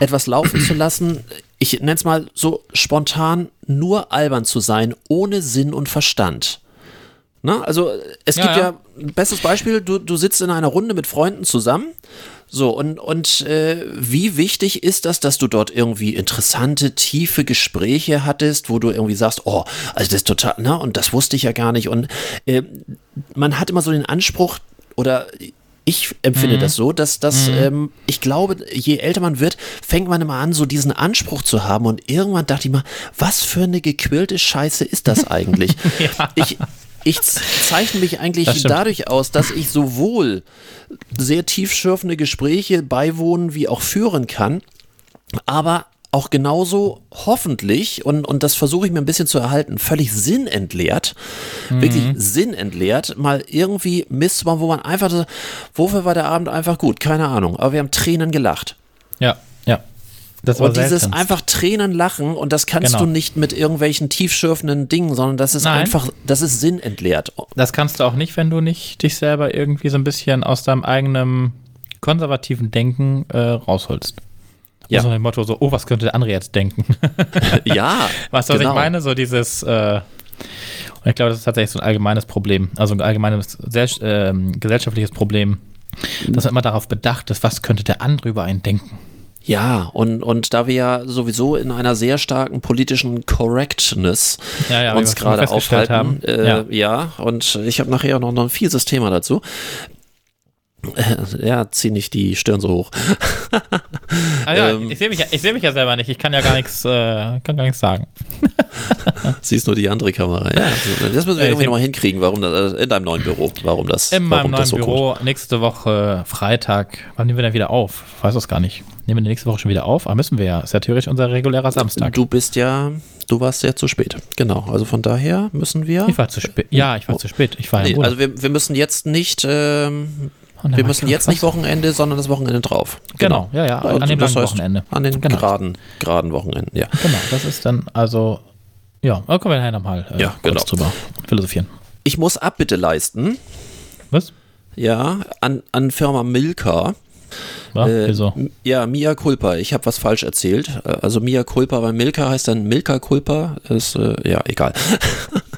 etwas laufen zu lassen, ich nenne es mal so spontan, nur albern zu sein, ohne Sinn und Verstand. Na, also es Ja, gibt ja. ja, ein bestes Beispiel, du, du sitzt in einer Runde mit Freunden zusammen. So, und, und äh, wie wichtig ist das, dass du dort irgendwie interessante, tiefe Gespräche hattest, wo du irgendwie sagst, oh, also das ist total, ne, und das wusste ich ja gar nicht. Und äh, man hat immer so den Anspruch, oder ich empfinde das so, dass, dass ähm, ich glaube, je älter man wird, fängt man immer an, so diesen Anspruch zu haben. Und irgendwann dachte ich mal, was für eine gequirlte Scheiße ist das eigentlich? <laughs> Ich, ich z- zeichne mich eigentlich Das dadurch aus, dass ich sowohl sehr tiefschürfende Gespräche beiwohnen wie auch führen kann, aber auch genauso hoffentlich, und, und das versuche ich mir ein bisschen zu erhalten, völlig sinnentleert, wirklich sinnentleert, mal irgendwie Mist wo man einfach so, wofür war der Abend einfach gut? Keine Ahnung, aber wir haben Tränen gelacht. Ja, ja. Das war Und dieses selten. einfach Tränen lachen und das kannst Genau. du nicht mit irgendwelchen tiefschürfenden Dingen, sondern das ist Nein. einfach, das ist sinnentleert. Das kannst du auch nicht, wenn du nicht dich selber irgendwie so ein bisschen aus deinem eigenen konservativen Denken äh, rausholst. Ja. So dem Motto so, oh, was könnte der andere jetzt denken? <laughs> Ja, <laughs> weißt du, was genau. ich meine? So dieses, äh, und ich glaube, das ist tatsächlich so ein allgemeines Problem, also ein allgemeines sehr, ähm, gesellschaftliches Problem, dass man immer darauf bedacht ist, was könnte der andere über einen denken. Ja, und, und da wir ja sowieso in einer sehr starken politischen Correctness Ja, ja, uns gerade aufhalten, haben. Äh, ja. Ja. und ich habe nachher noch, noch ein fieses Thema dazu. Äh, Ja, zieh nicht die Stirn so hoch. <laughs> Ah, ja, Ähm. ich sehe mich, ja- ich seh mich ja selber nicht, ich kann ja gar nichts, äh, kann gar nichts sagen. <laughs> Siehst nur die andere Kamera. Ja, das müssen wir irgendwie nochmal hinkriegen, warum das, äh, in deinem neuen Büro, warum das, In warum meinem neuen so Büro nächste Woche Freitag. Wann nehmen wir denn wieder auf? Ich weiß das gar nicht. Nehmen wir nächste Woche schon wieder auf? Aber müssen wir ja. Ist ja theoretisch unser regulärer Samstag. Du bist ja, du warst ja zu spät. Genau, also von daher müssen wir. ich war zu spät. Ja, ich war zu spät. Ich war Nee, also wir, wir müssen jetzt nicht, ähm, wir müssen jetzt nicht Wochenende, sondern das Wochenende drauf. Genau, ja, ja, an dem das langen Wochenende. An den Genau. geraden, geraden Wochenenden, ja. Genau, das ist dann also. Ja, da können wir nachher nochmal äh, Ja, genau. drüber philosophieren. Ich muss Abbitte leisten, Was? ja, an, an Firma Milka. Ja, Äh, wieso? Ja, Mia Culpa. Ich habe was falsch erzählt. Äh, Also Mia Culpa, weil Milka heißt dann Milka Culpa. Ist, äh, ja, egal. <laughs>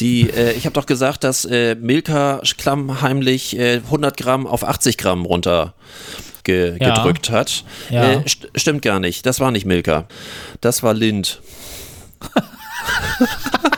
Die, äh, ich habe doch gesagt, dass äh, Milka klammheimlich äh, 100 Gramm auf 80 Gramm runter ge Ja. gedrückt hat. Ja. Äh, st stimmt gar nicht. Das war nicht Milka. Das war Lind. <laughs>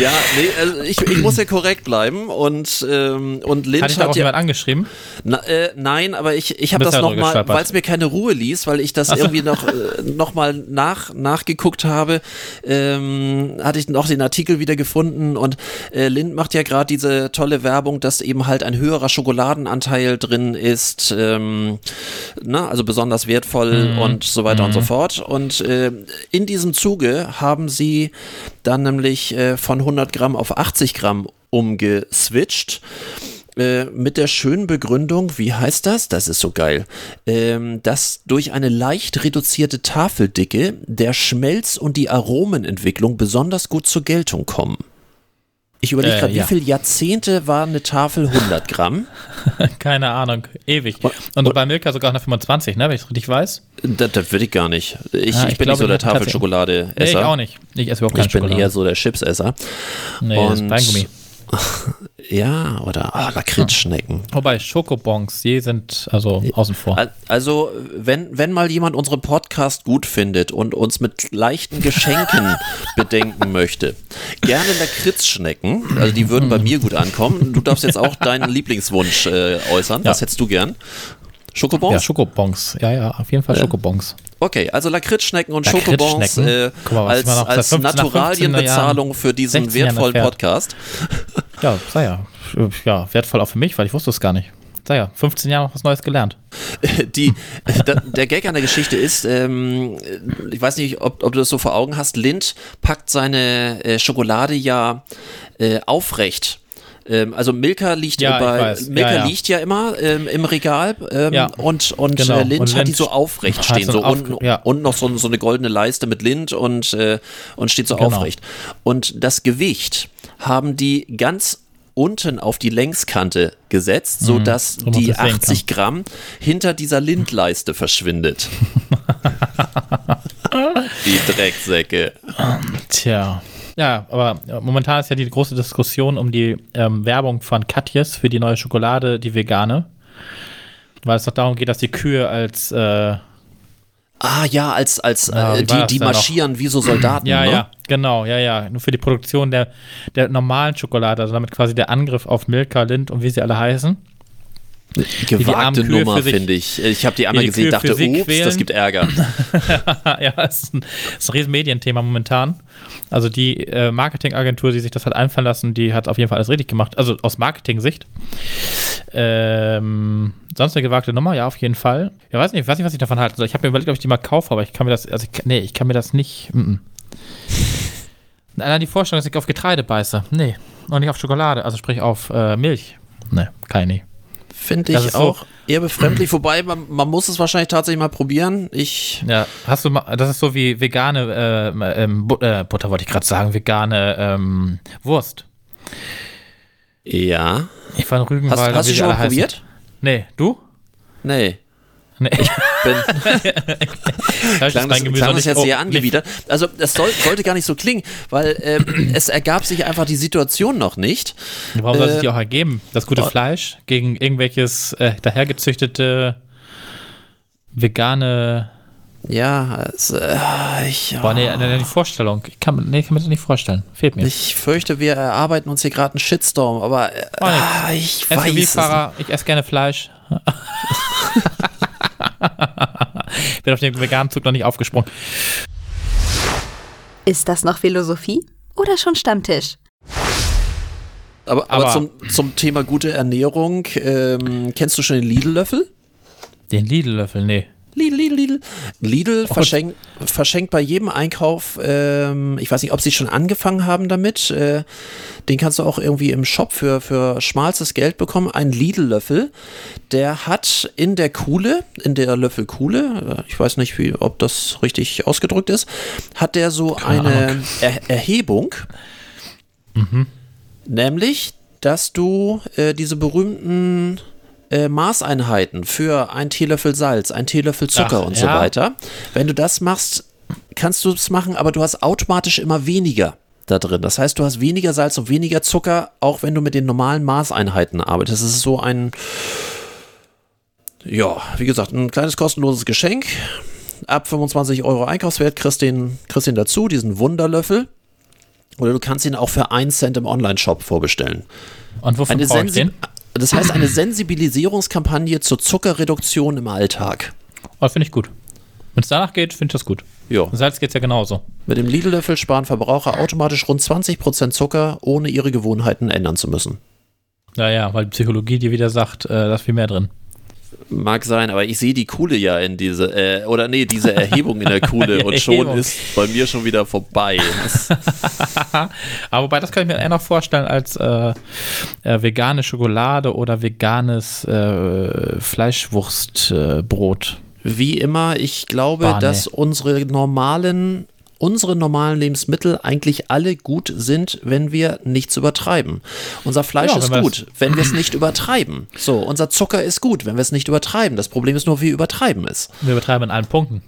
ja, nee, also ich, ich muss ja korrekt bleiben und, ähm, und Lind Hat dich hat darauf ja, jemand angeschrieben? na, äh, nein, aber ich, ich habe das nochmal, weil es mir keine Ruhe ließ, weil ich das so. irgendwie noch, äh, noch mal nach, nachgeguckt habe, ähm, hatte ich noch den Artikel wieder gefunden und äh, Lind macht ja gerade diese tolle Werbung, dass eben halt ein höherer Schokoladenanteil drin ist, ähm, na, also besonders wertvoll Mhm. und so weiter und so fort. Und äh, in diesem Zuge haben sie dann nämlich äh, von 100 Gramm auf 80 Gramm umgeswitcht äh, mit der schönen Begründung, wie heißt das? Das ist so geil, ähm, dass durch eine leicht reduzierte Tafeldicke der Schmelz- und die Aromenentwicklung besonders gut zur Geltung kommen. Ich überlege Äh, gerade, ja. wie viele Jahrzehnte war eine Tafel 100 Gramm? <laughs> Keine Ahnung. Ewig. Und bei Milka sogar noch 25, ne, wenn ich es richtig weiß. Das, das würde ich gar nicht. Ich, Ja, ich, ich bin glaube, nicht so der Tafelschokolade-Esser. Nee, ich auch nicht. Ich esse überhaupt keine Ich bin Schokolade. eher so der Chipsesser. nee, das ist und- Weingummi. <laughs> Ja, oder ah, Lakritzschnecken. Wobei Schokobons, die sind also außen vor. Al- Also, wenn, wenn mal jemand unseren Podcast gut findet und uns mit leichten Geschenken <laughs> bedenken möchte, gerne Lakritzschnecken, also die würden bei mir gut ankommen. Du darfst jetzt auch deinen <laughs> Lieblingswunsch äh, äußern. Was Ja. hättest du gern? Ja, Schokobons? Schokobons. Ja, ja, auf jeden Fall Schokobons. okay, also Lakritzschnecken und? Schokobons äh, mal, als, als 15 nach 15er Naturalienbezahlung für diesen 16 Jahren wertvollen. Podcast. Ja, sei ja. Ja, wertvoll auch für mich, weil ich wusste es gar nicht. sag ja, 15 Jahre noch was Neues gelernt. <laughs> Die, da, der Gag an der Geschichte ist, ähm, ich weiß nicht, ob, ob, du das so vor Augen hast, Lind packt seine äh, Schokolade ja äh, aufrecht. Ähm, also Milka liegt Ja, bei. Milka Ja, ja. liegt ja immer ähm, im Regal ähm, und, und Genau. äh, Lind Und hat die so aufrecht stehen, so so unten, Auf- ja. und noch so, so eine goldene Leiste mit Lind und, äh, und steht so Genau. aufrecht. Und das Gewicht haben die ganz unten auf die Längskante gesetzt, so dass so die das sehen 80 Gramm hinter dieser Lindleiste verschwindet. <laughs> die Drecksäcke. Tja. Ja, aber äh, momentan ist ja die große Diskussion um die ähm, Werbung von Katjes für die neue Schokolade, die vegane. Weil es doch darum geht, dass die Kühe als äh, Ah ja, als, als Ja, äh, die, die denn noch? marschieren wie so Soldaten. <clears throat> Ja, ne? ja, genau, ja, ja. Nur für die Produktion der, der normalen Schokolade, also damit quasi der Angriff auf Milka, Lind und wie sie alle heißen. Gewagte Nummer, finde ich. Ich habe die einmal die gesehen, Kühe dachte, ups, quälen. das gibt Ärger. <laughs> ja, das ist ein, ist ein riesen Medienthema momentan. Also die äh, Marketingagentur, die sich das hat einfallen lassen, die hat auf jeden Fall alles richtig gemacht. Also aus Marketing-Sicht. Ähm, sonst eine gewagte Nummer, ja, auf jeden Fall. Ja, weiß nicht, weiß nicht, was ich davon halten soll. Ich habe mir überlegt, ob ich die mal kaufe, aber ich kann mir das, also ich, nee, ich kann mir das nicht. Mm -mm. Allein die Vorstellung, dass ich auf Getreide beiße. Nee. Und nicht auf Schokolade, also sprich auf äh, Milch. Nee, keine. Finde ich ist so- auch eher befremdlich. Wobei, man, man muss es wahrscheinlich tatsächlich mal probieren. Ich, Ja, hast du mal, das ist so wie vegane äh, ähm, äh, Butter, wollte ich gerade sagen, vegane ähm, Wurst. ja. Ich war in Hast, Rügenwald. hast du schon mal alle heißen. probiert? Nee, du? Nee. Nee, Bin, <laughs> da klang das, klang das jetzt sehr angewidert. Also, das soll, sollte gar nicht so klingen, weil ähm, <clears throat> es ergab sich einfach die Situation noch nicht. Warum soll es Äh, die auch ergeben? Das gute oh. Fleisch gegen irgendwelches äh, dahergezüchtete vegane. Ja, es, äh, ich, Boah, nee, nee, die Vorstellung. Ich kann, nee, ich kann mir das nicht vorstellen. Fehlt mir. ich fürchte, wir erarbeiten uns hier gerade einen Shitstorm, aber äh, Oh, nee. ah, ich weiß es ich esse gerne Fleisch. <laughs> Bin auf den veganen Zug noch nicht aufgesprungen. Ist das noch Philosophie oder schon Stammtisch? Aber, aber, Aber- zum, zum Thema gute Ernährung, ähm, kennst du schon den Lidl-Löffel? Den Lidl-Löffel, nee. Lidl, Lidl, Lidl. Lidl verschenkt, verschenkt bei jedem Einkauf, ähm, ich weiß nicht, ob sie schon angefangen haben damit, äh, den kannst du auch irgendwie im Shop für, für schmalstes Geld bekommen, einen Lidl-Löffel. Der hat in der Kuhle, in der Löffelkuhle, äh, ich weiß nicht, wie, ob das richtig ausgedrückt ist, hat der so eine er Erhebung, nämlich, dass du äh, diese berühmten äh, Maßeinheiten für ein Teelöffel Salz, ein Teelöffel Zucker Ach, und so ja. weiter. Wenn du das machst, kannst du es machen, aber du hast automatisch immer weniger da drin. Das heißt, du hast weniger Salz und weniger Zucker, auch wenn du mit den normalen Maßeinheiten arbeitest. Es ist so ein, ja, wie gesagt, ein kleines kostenloses Geschenk. Ab 25 Euro Einkaufswert kriegst den, kriegst den dazu, diesen Wunderlöffel. Oder du kannst ihn auch für 1 Cent im Online-Shop vorbestellen. Und wofür Eine brauche ich den? Das heißt eine Sensibilisierungskampagne zur Zuckerreduktion im Alltag. Oh, finde ich gut. Wenn es danach geht, finde ich das gut. Ja. Salz geht ja genauso. Mit dem Lidl-Löffel sparen Verbraucher automatisch rund 20% Zucker, ohne ihre Gewohnheiten ändern zu müssen. Naja, weil die Psychologie dir wieder sagt, äh, da ist viel mehr drin. Mag sein, aber ich sehe die Kuhle ja in diese, äh, oder nee, diese Erhebung in der Kuhle <laughs> und schon ist bei mir schon wieder vorbei. <laughs> Aber wobei, das kann ich mir eher noch vorstellen als äh, äh, vegane Schokolade oder veganes äh, Fleischwurstbrot. Brot. wie immer, ich glaube, nee. dass unsere normalen unsere normalen Lebensmittel eigentlich alle gut sind, wenn wir nichts übertreiben. Unser Fleisch Ja, ist wenn gut, wenn wir es nicht übertreiben. So, unser Zucker ist gut, wenn wir es nicht übertreiben. Das Problem ist nur, wir übertreiben es. Wir übertreiben in allen Punkten.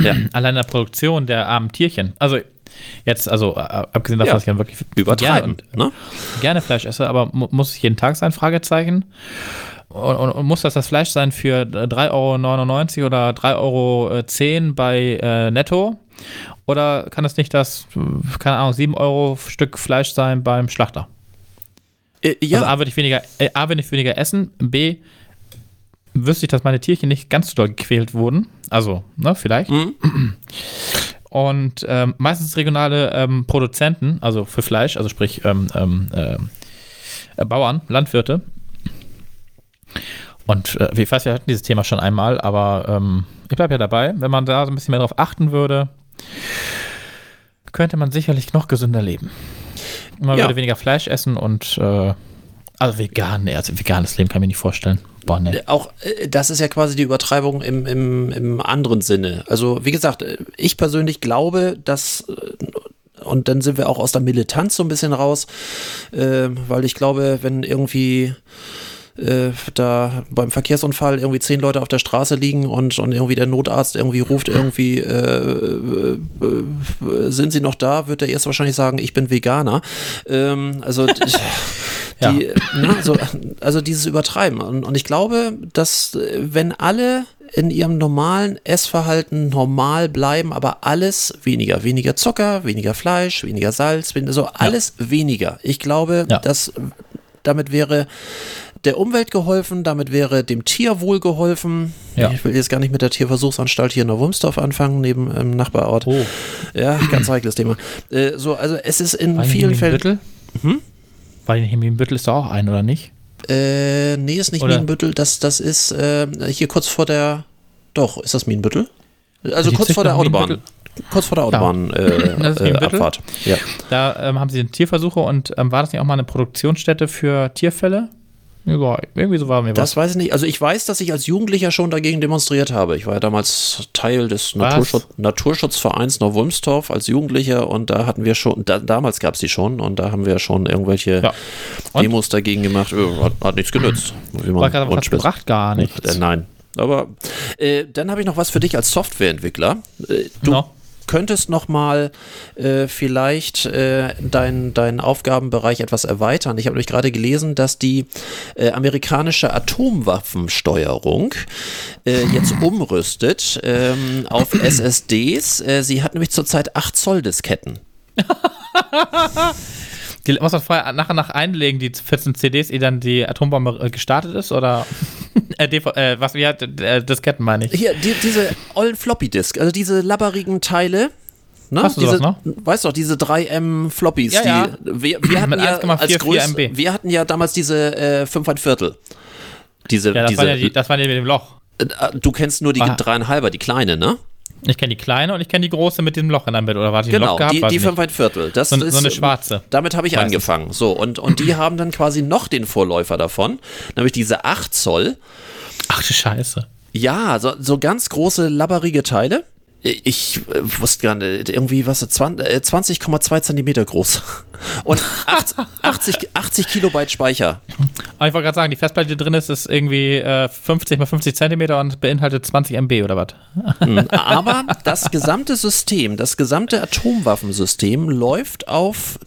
Ja. <clears throat> Allein in der Produktion der armen Tierchen. Also jetzt, also äh, abgesehen davon, Ja. dass ich ja wirklich Übertreiben. gerne, Ne? gerne Fleisch esse, aber mu muss es jeden Tag sein? Fragezeichen. Und, und, und muss das das Fleisch sein für 3,99 Euro oder 3,10 Euro bei äh, Netto? Oder kann es nicht das, keine Ahnung, 7 Euro Stück Fleisch sein beim Schlachter? Äh, ja, Also A würde ich weniger, äh, A würde ich weniger essen, B wüsste ich, dass meine Tierchen nicht ganz so doll gequält wurden. Also, ne, vielleicht. Mhm. <clears throat> Und ähm, meistens regionale ähm, Produzenten, also für Fleisch, also sprich ähm, ähm, ähm, äh, Bauern, Landwirte. Und äh, ich weiß, wir hatten dieses Thema schon einmal, aber ähm, ich bleibe ja dabei. Wenn man da so ein bisschen mehr drauf achten würde, könnte man sicherlich noch gesünder leben. Man Ja. würde weniger Fleisch essen und äh, also vegan, nee, also veganes Leben kann ich mir nicht vorstellen. Boah, nee. Auch äh, das ist ja quasi die Übertreibung im, im, im anderen Sinne. Also, wie gesagt, äh, ich persönlich glaube, dass. äh, Und dann sind wir auch aus der Militanz so ein bisschen raus, äh, weil ich glaube, wenn irgendwie äh, da beim Verkehrsunfall irgendwie zehn Leute auf der Straße liegen und, und irgendwie der Notarzt irgendwie ruft irgendwie, äh, äh, sind sie noch da, wird er erst wahrscheinlich sagen, ich bin Veganer. Ähm, also <laughs> Ja. die, ne, so, also dieses Übertreiben. Und, und ich glaube, dass äh, wenn alle in ihrem normalen Essverhalten normal bleiben, aber alles weniger, weniger Zucker, weniger Fleisch, weniger Salz, so alles weniger. Ich glaube, Ja. dass damit wäre der Umwelt geholfen, damit wäre dem Tier wohl geholfen. Ja. Ich will jetzt gar nicht mit der Tierversuchsanstalt hier in Neuwurmsdorf anfangen, neben im Nachbarort. Oh. Ja, ganz heikles Thema. Äh, so, also es ist in hier vielen in Fällen. Hm? Hier in Büttel ist da auch ein, oder nicht? Äh, nee, ist nicht Oder- Mienbüttel, das, das ist äh, hier kurz vor der. Doch, ist das Mienbüttel? Also kurz vor der Autobahn. Mienbüttel? Kurz vor der Autobahn <laughs> Das ist äh, äh. Ja. Da ähm, haben sie Tierversuche und ähm, war das nicht auch mal eine Produktionsstätte für Tierfälle? Ja, irgendwie so war mir was. Das weiß ich nicht. Also ich weiß, dass ich als Jugendlicher schon dagegen demonstriert habe. Ich war ja damals Teil des Naturschutz, Naturschutzvereins Neuwulmstorf als Jugendlicher und da hatten wir schon, da, damals gab es die schon und da haben wir schon irgendwelche Ja. Demos dagegen gemacht. Äh, hat, hat nichts genützt. War gerade was gebracht? Gar nichts. Äh, nein. Aber äh, dann habe ich noch was für dich als Softwareentwickler. Äh, du No. Könntest noch mal äh, vielleicht äh, deinen deinen Aufgabenbereich etwas erweitern. Ich habe nämlich gerade gelesen, dass die äh, amerikanische Atomwaffensteuerung äh, jetzt <laughs> umrüstet ähm, auf <clears throat> SSDs. Äh, sie hat nämlich zurzeit 8 Zoll Disketten. <laughs> Die, muss man vorher nachher nach einlegen, die 14 CDs, ehe dann die Atombombe äh, gestartet ist? Oder <laughs> äh, äh, was wie hat äh, Disketten meine ich? Hier, die, diese ollen Floppy Disk, also diese labberigen Teile. Ne? Hast du diese, sowas Weißt du, diese 3M Floppies, Ja, die ja. wir, wir hatten ja 1,44 als größ, MB. wir hatten ja damals diese äh, 5 ein Viertel. Diese, Ja, das diese, waren ja die, das waren die mit dem Loch. äh, du kennst nur die dreieinhalber, die kleine, ne? Ich kenne die kleine und ich kenne die große mit dem Loch in einem Bett. Oder war die ein Genau, Loch gehabt? die, Weiß die. 5 ein Viertel. Das So, ist, so eine schwarze. Damit habe ich Weiß angefangen. So, und, und die haben dann quasi noch den Vorläufer davon, nämlich diese 8 Zoll. Ach du Scheiße. Ja, so, so ganz große, labberige Teile. Ich äh, wusste gar nicht, irgendwie was, 20 äh, 20,2 Zentimeter groß. <laughs> Und 80, 80, 80 Kilobyte Speicher. Aber ich wollte gerade sagen, die Festplatte, die drin ist, ist irgendwie äh, 50 mal 50 Zentimeter und beinhaltet 20 MB oder was? Mhm. Aber das gesamte System, das gesamte Atomwaffensystem läuft auf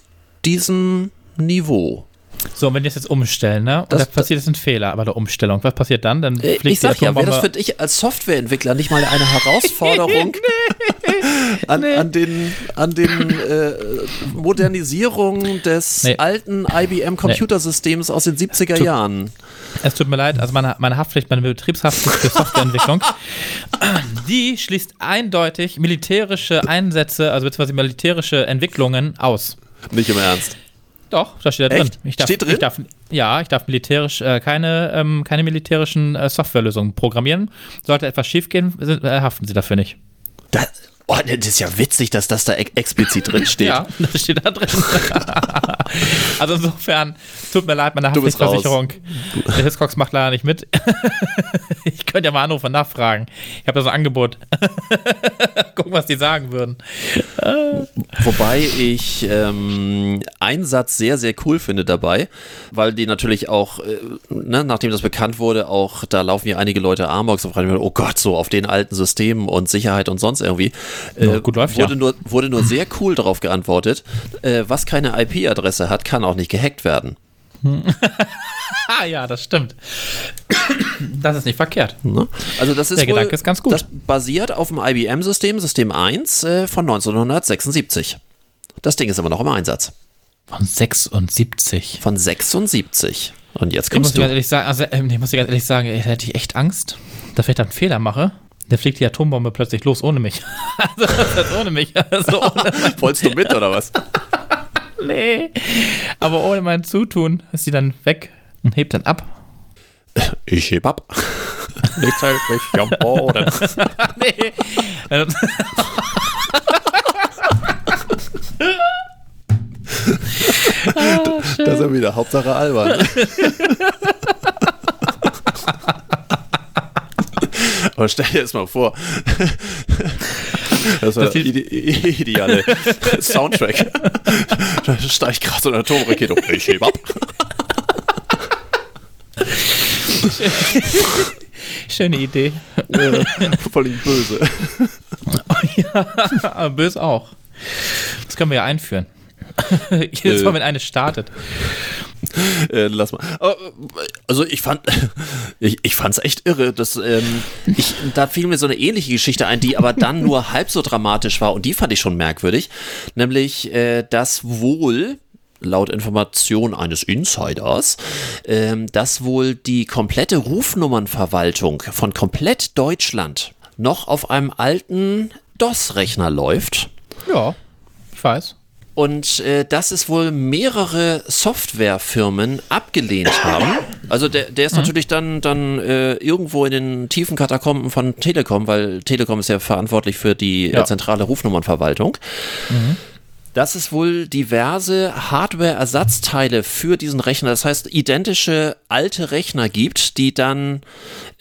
diesem Niveau. So, und wenn die das jetzt umstellen, ne? Und Das- da passiert jetzt ein Fehler bei der Umstellung. Was passiert dann? Dann Äh, fliegt Ich sag ja, wäre das für dich als Softwareentwickler nicht mal eine Herausforderung <laughs> an, an den, an den äh, Modernisierung des Nee. alten IBM-Computersystems aus den 70er Jahren? Es tut mir leid, also meine, meine Haftpflicht, meine Betriebshaftpflicht für Softwareentwicklung, <laughs> die schließt eindeutig militärische Einsätze, also beziehungsweise militärische Entwicklungen aus. Nicht im Ernst. Doch, da steht da drin. Ich darf, Steht drin? Ich darf, ja, ich darf militärisch äh, keine, ähm, keine militärischen äh, Softwarelösungen programmieren. Sollte etwas schiefgehen, sind, äh, haften sie dafür nicht. Das, oh, das ist ja witzig, dass das da ex explizit drin <laughs> steht. Ja, das steht da drin. <laughs> also insofern, tut mir leid, meine Haftpflichtversicherung. Der Hiscox macht leider nicht mit. <laughs> ich könnte ja mal anrufen und nachfragen. Ich habe da so ein Angebot. Gucken, was die sagen würden. Wobei ich ähm, einen Satz sehr, sehr cool finde dabei, weil die natürlich auch, äh, ne, nachdem das bekannt wurde, auch da laufen ja einige Leute Amox und fragen, oh Gott, so auf den alten Systemen und Sicherheit und sonst irgendwie. Äh, gut läuft, wurde, ja. nur, wurde nur sehr cool darauf geantwortet, äh, was keine IP-Adresse hat, kann auch nicht gehackt werden. <laughs> Ah ja, das stimmt. Das ist nicht verkehrt. Ne? Also das ist Der wohl, Gedanke ist ganz gut. Das basiert auf dem IBM-System, System 1 äh, von 1976. Das Ding ist immer noch im Einsatz. Von 76. Von 76. Und jetzt Ich muss kommst dir ganz du. ehrlich sagen, also, ähm, ich muss dir ganz ehrlich sagen, hätte ich echt Angst, dass ich da einen Fehler mache, dann fliegt die Atombombe plötzlich los ohne mich. <laughs> also, ohne mich. Also, <laughs> ohne Wolltest du mit oder was? <laughs> nee. Aber ohne mein Zutun ist sie dann weg und hebt dann ab. Ich heb ab. Nichts hält mich am Boden. nee. Das ist ja wieder Hauptsache albern. Aber stell dir jetzt mal vor, das war Das der ide ideale Soundtrack. Da steigt gerade so eine Atomrakete um. Ich heb ab. Schöne Idee. Ja, voll böse. <laughs> ja, aber böse auch. Das können wir ja einführen. <laughs> Jedes Mal, wenn eine startet. Äh, lass mal. Also ich fand, <laughs> ich, ich fand's echt irre. Dass, ähm, ich, da fiel mir so eine ähnliche Geschichte ein, die aber dann nur <laughs> halb so dramatisch war und die fand ich schon merkwürdig. Nämlich, äh, dass wohl laut Information eines Insiders, ähm, dass wohl die komplette Rufnummernverwaltung von komplett Deutschland noch auf einem alten DOS-Rechner läuft. Ja, ich weiß. Und äh, dass es wohl mehrere Softwarefirmen abgelehnt <coughs> haben. Also der, der ist natürlich dann, dann äh, irgendwo in den tiefen Katakomben von Telekom, weil Telekom ist ja verantwortlich für die Ja. äh, zentrale Rufnummernverwaltung. Dass es wohl diverse Hardware-Ersatzteile für diesen Rechner, das heißt identische alte Rechner gibt, die dann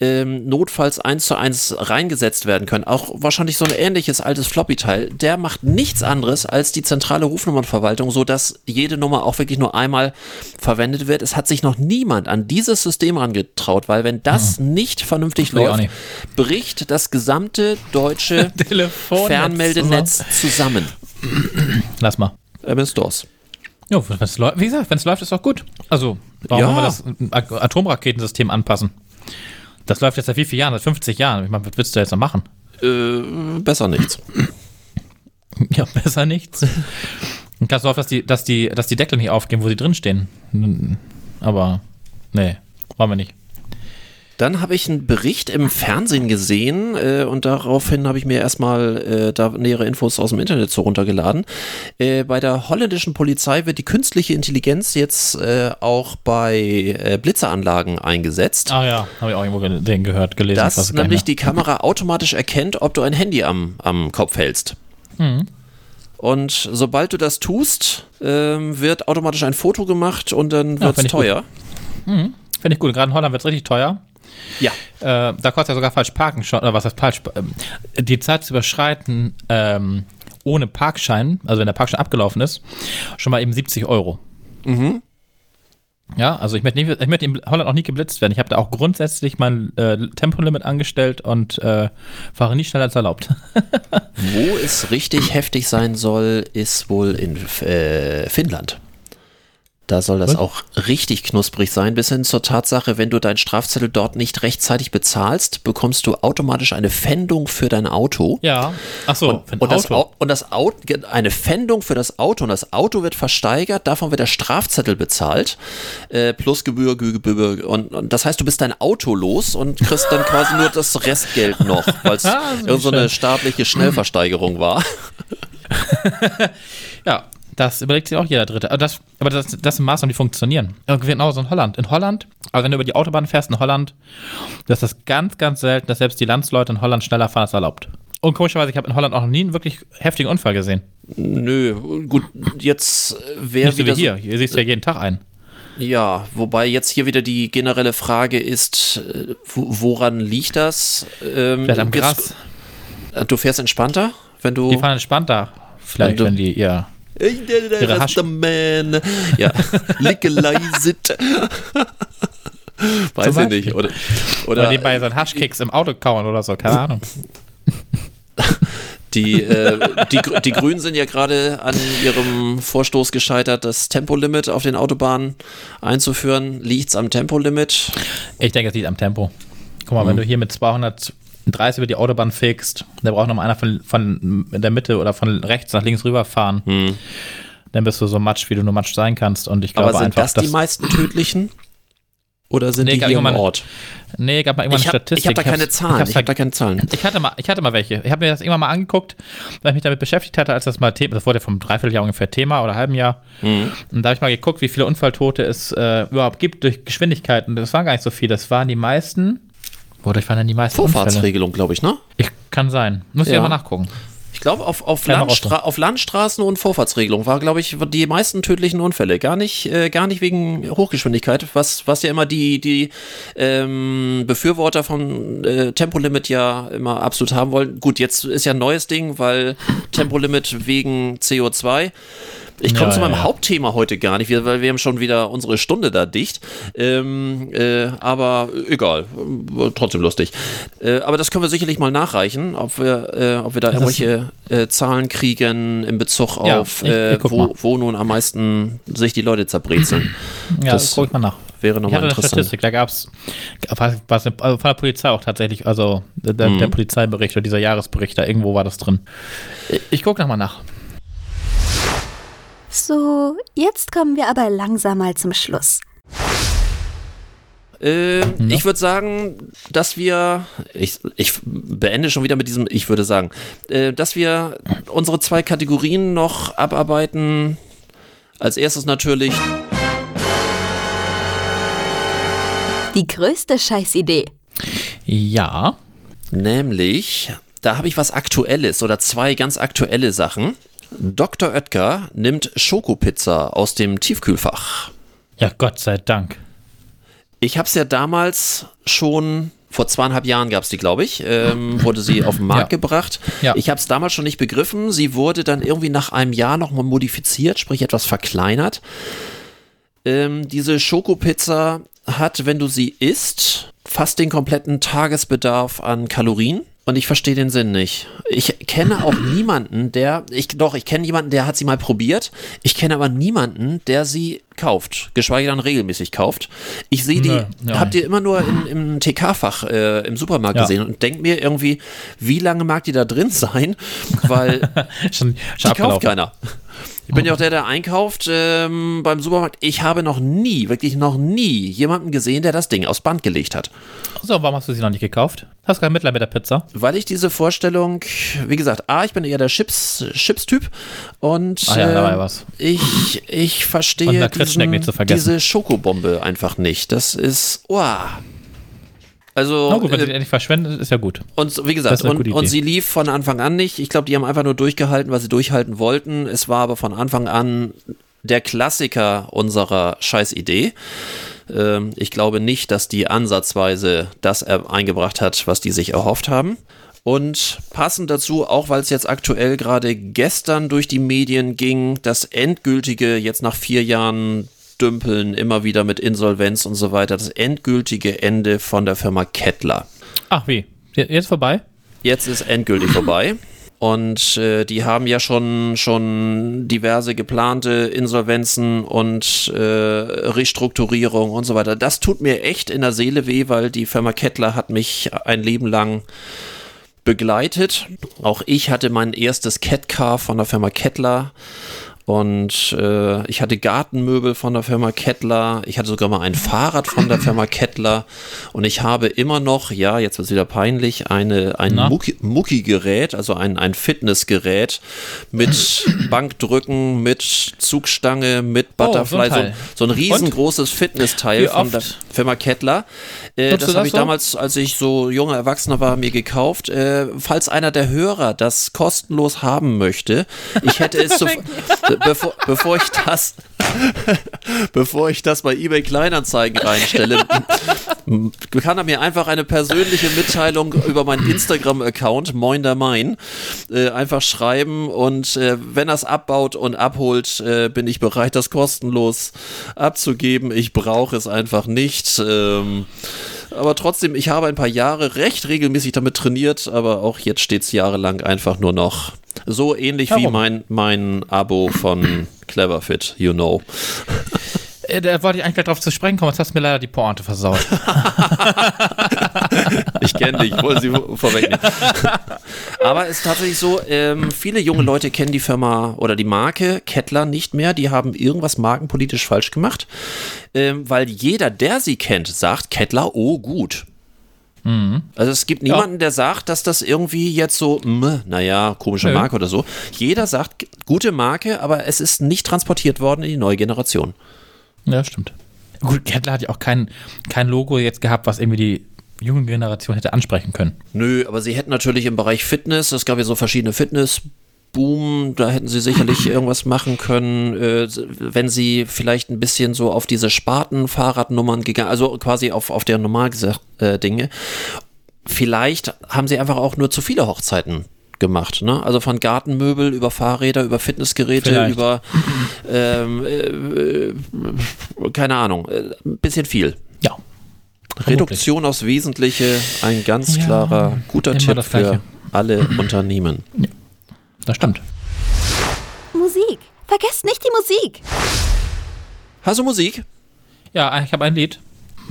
ähm, notfalls eins zu eins reingesetzt werden können. Auch wahrscheinlich so ein ähnliches altes Floppy-Teil. Der macht nichts anderes als die zentrale Rufnummernverwaltung, sodass jede Nummer auch wirklich nur einmal verwendet wird. Es hat sich noch niemand an dieses System angetraut, weil wenn das nicht vernünftig läuft, nicht. bricht das gesamte deutsche <laughs> Fernmeldenetz zusammen. Lass mal. MS-DOS. Ja, wenn's wie gesagt, wenn es läuft, ist doch gut. Also, warum Ja. wollen wir das Atomraketensystem anpassen? Das läuft jetzt seit wie vielen Jahren? Seit 50 Jahren. Ich meine, was willst du jetzt noch machen? Äh, besser nichts. <clears throat> Ja, besser nichts. Und kannst du hoffen, dass die, dass, die, dass die Deckel nicht aufgehen, wo sie drinstehen. Aber, nee, wollen wir nicht. Dann habe ich einen Bericht im Fernsehen gesehen äh, und daraufhin habe ich mir erstmal äh, da nähere Infos aus dem Internet so runtergeladen. Äh, bei der holländischen Polizei wird die künstliche Intelligenz jetzt äh, auch bei äh, Blitzeranlagen eingesetzt. Ah ja, habe ich auch irgendwo ge den gehört, gelesen. dass nämlich die Kamera automatisch erkennt, ob du ein Handy am, am Kopf hältst. Mhm. Und sobald du das tust, ähm, wird automatisch ein Foto gemacht und dann Ja, wird es ich teuer. mehr. Finde ich gut. Gerade in Holland wird es richtig teuer. Ja. Äh, da kostet ja sogar falsch parken schon, oder was heißt falsch? Ähm, die Zeit zu überschreiten ähm, ohne Parkschein, also wenn der Parkschein abgelaufen ist, schon mal eben 70 Euro. Mhm. Ja, also ich möchte, nicht, ich möchte in Holland auch nie geblitzt werden. Ich habe da auch grundsätzlich mein äh, Tempolimit angestellt und äh, fahre nie schneller als erlaubt. <laughs> Wo es richtig heftig sein soll, ist wohl in äh, Finnland. Da soll das Was? auch richtig knusprig sein, bis hin zur Tatsache, wenn du deinen Strafzettel dort nicht rechtzeitig bezahlst, bekommst du automatisch eine Pfändung für dein Auto. ja. Ach so, Und das, Auto. Au- und das Auto, eine Pfändung für das Auto und das Auto wird versteigert, davon wird der Strafzettel bezahlt, äh, plus Gebühr, Gebühr und, und das heißt, du bist dein Auto los und kriegst dann quasi nur das Restgeld noch, <laughs> weil es Ah, so irgend so eine schön. staatliche Schnellversteigerung war. <laughs> <laughs> Ja, das überlegt sich auch jeder Dritte. Aber das, aber das, das sind Maßnahmen, die funktionieren. Genauso in Holland. In Holland, also wenn du über die Autobahn fährst in Holland, das ist ganz, ganz selten, dass selbst die Landsleute in Holland schneller fahren als erlaubt. Und komischerweise, ich habe in Holland auch noch nie einen wirklich heftigen Unfall gesehen. Nö, gut, jetzt wäre so wie wieder hier. Hier siehst du ja jeden Tag ein. So, ja, wobei jetzt hier wieder die generelle Frage ist, äh, wo- woran liegt das? Ähm, Vielleicht am Gras. Du fährst entspannter, wenn du Die fahren entspannter. Vielleicht, Und du- wenn die, ja. Ich der, der Ihre Rastaman. Ja, <laughs> legalize it. Weiß ich nicht. Oder, Oder oder die bei seinen Haschkicks im Auto kauen oder so, keine Ahnung. die, äh, die, die Grünen sind ja gerade an ihrem Vorstoß gescheitert, das Tempolimit auf den Autobahnen einzuführen. Liegt's am Tempolimit? Ich denke, es liegt am Tempo. Guck mal, wenn Mhm. du hier mit 230 über die Autobahn fegst, da braucht noch mal einer von, von der Mitte oder von rechts nach links rüberfahren. Dann bist du so matsch, wie du nur matsch sein kannst. Und ich glaube Aber sind einfach, das die meisten tödlichen? Oder sind Nee, die hier im irgendwann- Ort? Nee, gab mal irgendwann Ich eine habe Statistik. hab da hab's- keine Zahlen. hab's Ich habe da keine Zahlen. Ich hatte mal, ich hatte mal welche. Ich habe mir das irgendwann mal angeguckt, weil ich mich damit beschäftigt hatte, als das mal Thema, das wurde vom Dreivierteljahr ungefähr Thema oder halben Jahr. Mhm. Und da habe ich mal geguckt, wie viele Unfalltote es äh, überhaupt gibt durch Geschwindigkeiten. Das waren gar nicht so viele. Das waren die meisten. Wodurch waren denn die meisten? Vorfahrtsregelung, glaube ich, ne? Ich kann sein. Muss ich Ja. aber nachgucken. Ich glaube, auf, auf, Landstra auf Landstraßen und Vorfahrtsregelung war, glaube ich, die meisten tödlichen Unfälle. Gar nicht, äh, gar nicht wegen Hochgeschwindigkeit, was, was ja immer die, die ähm, Befürworter von äh, Tempolimit ja immer absolut haben wollen. Gut, jetzt ist ja ein neues Ding, weil Tempolimit wegen CO2. Ich komme Ja, zu meinem ja. Hauptthema heute gar nicht, weil wir haben schon wieder unsere Stunde da dicht. Ähm, äh, aber egal, trotzdem lustig. Äh, aber das können wir sicherlich mal nachreichen, ob wir, äh, ob wir da Das irgendwelche äh, Zahlen kriegen in Bezug Ja, auf, ich- äh, ich wo, wo nun am meisten sich die Leute zerbrezeln. <clears throat> Ja, Das das gucke ich mal nach. Wäre nochmal interessant. Statistik, da gab es was, also von der Polizei auch tatsächlich, also der, der, Mhm. der Polizeibericht oder dieser Jahresbericht, da irgendwo war das drin. Ich, ich gucke nochmal nach. So, jetzt kommen wir aber langsam mal zum Schluss. Ähm, Ich würde sagen, dass wir, ich, ich beende schon wieder mit diesem, ich würde sagen, äh, dass wir unsere zwei Kategorien noch abarbeiten. Als erstes natürlich Die größte Scheißidee. Ja, Nämlich, da habe ich was Aktuelles oder zwei ganz aktuelle Sachen. Dr. Oetker nimmt Schokopizza aus dem Tiefkühlfach. ja, Gott sei Dank. Ich habe es ja damals schon, vor zweieinhalb Jahren gab es die, glaube ich, ähm, wurde sie auf den Markt Ja. gebracht. Ja. Ich habe es damals schon nicht begriffen. Sie wurde dann irgendwie nach einem Jahr nochmal modifiziert, sprich etwas verkleinert. Ähm, diese Schokopizza hat, wenn du sie isst, fast den kompletten Tagesbedarf an Kalorien. Und ich verstehe den Sinn nicht. Ich kenne auch niemanden, der, ich, doch, ich kenne jemanden, der hat sie mal probiert. Ich kenne aber niemanden, der sie kauft, geschweige denn regelmäßig kauft. Ich sehe die, Nö, ja. habt ihr immer nur in, im TK-Fach äh, im Supermarkt Ja. gesehen und denkt mir irgendwie, wie lange mag die da drin <laughs> sein? Weil <laughs> schon, die schon kauft abgelaufen. keiner. Ich bin ja auch der, der einkauft ähm, beim Supermarkt. Ich habe noch nie, wirklich noch nie jemanden gesehen, der das Ding aufs Band gelegt hat. So, warum hast du sie noch nicht gekauft? Hast du kein Mitleid mit der Pizza? Weil ich diese Vorstellung, wie gesagt, A, ich bin eher der Chips, Chips-Typ und Ah ja, äh, ich, ich verstehe Lakritzschnecken nicht zu vergessen. diese Schokobombe einfach nicht. Das ist, oh. Also, Na gut, wenn sie äh, die endlich verschwendet, ist ja gut. Und wie gesagt, und, und sie lief von Anfang an nicht. Ich glaube, die haben einfach nur durchgehalten, was sie durchhalten wollten. Es war aber von Anfang an der Klassiker unserer Scheißidee. Ähm, ich glaube nicht, dass die ansatzweise das eingebracht hat, was die sich erhofft haben. Und passend dazu, auch weil es jetzt aktuell gerade gestern durch die Medien ging, das endgültige, jetzt nach vier Jahren Dümpeln, immer wieder mit Insolvenz und so weiter, das endgültige Ende von der Firma Kettler. Ach wie, jetzt vorbei? Jetzt ist endgültig vorbei. Und äh, die haben ja schon, schon diverse geplante Insolvenzen und äh, Restrukturierung und so weiter. Das tut mir echt in der Seele weh, weil die Firma Kettler hat mich ein Leben lang begleitet. Auch ich hatte mein erstes Catcar von der Firma Kettler. Und äh, ich hatte Gartenmöbel von der Firma Kettler. Ich hatte sogar mal ein Fahrrad von der Firma Kettler. Und ich habe immer noch, ja, jetzt wird es wieder peinlich, eine, ein Mucki-Gerät, also ein, ein Fitnessgerät mit <clears throat> Bankdrücken, mit Zugstange, mit Butterfly. Oh, so ein so, so ein riesengroßes Fitnessteil Wie von der? Firma Kettler. Äh, das habe ich so? damals, als ich so junger Erwachsener war, mir gekauft. Äh, falls einer der Hörer das kostenlos haben möchte, ich hätte es, zu, <laughs> bevor, bevor ich das, <laughs> bevor ich das bei eBay Kleinanzeigen reinstelle, <laughs> kann er mir einfach eine persönliche Mitteilung über meinen Instagram-Account, Moin der Main, äh, einfach schreiben und äh, wenn er es abbaut und abholt, äh, bin ich bereit, das kostenlos abzugeben. Ich brauche es einfach nicht. Ähm, aber trotzdem, ich habe ein paar Jahre recht regelmäßig damit trainiert, aber auch jetzt steht es jahrelang einfach nur noch so ähnlich wie Warum? mein, mein Abo von Cleverfit, you know. Äh, Da wollte ich eigentlich gleich drauf zu sprechen kommen, jetzt hast du mir leider die Pointe versaut. <laughs> Ich kenne dich, ich wollte sie vor- vorwegnehmen. Aber es ist tatsächlich so, ähm, viele junge Leute kennen die Firma oder die Marke Kettler nicht mehr. Die haben irgendwas markenpolitisch falsch gemacht, ähm, weil jeder, der sie kennt, sagt Kettler, oh gut. Also es gibt niemanden, der sagt, dass das irgendwie jetzt so, mh, naja, komische Nö. Marke oder so. Jeder sagt, gute Marke, aber es ist nicht transportiert worden in die neue Generation. Ja, stimmt. Gut, Kettler hat ja auch kein, kein Logo jetzt gehabt, was irgendwie die junge Generation hätte ansprechen können. Nö, aber sie hätten natürlich im Bereich Fitness, es gab ja so verschiedene Fitness. Boom, da hätten sie sicherlich <clears throat> irgendwas machen können, äh, wenn sie vielleicht ein bisschen so auf diese Sparten-Fahrradnummern gegangen, also quasi auf, auf der normal gesagt äh, Dinge. Vielleicht haben sie einfach auch nur zu viele Hochzeiten gemacht, ne? Also von Gartenmöbel über Fahrräder, über Fitnessgeräte, Vielleicht. über ähm, äh, äh, keine Ahnung, äh, ein bisschen viel. Ja. Reduktion aufs Wesentliche, ein ganz Ja, klarer, guter Tipp für alle Unternehmen. Das stimmt. Musik. Vergesst nicht die Musik. Hast du Musik? Ja, ich habe ein Lied.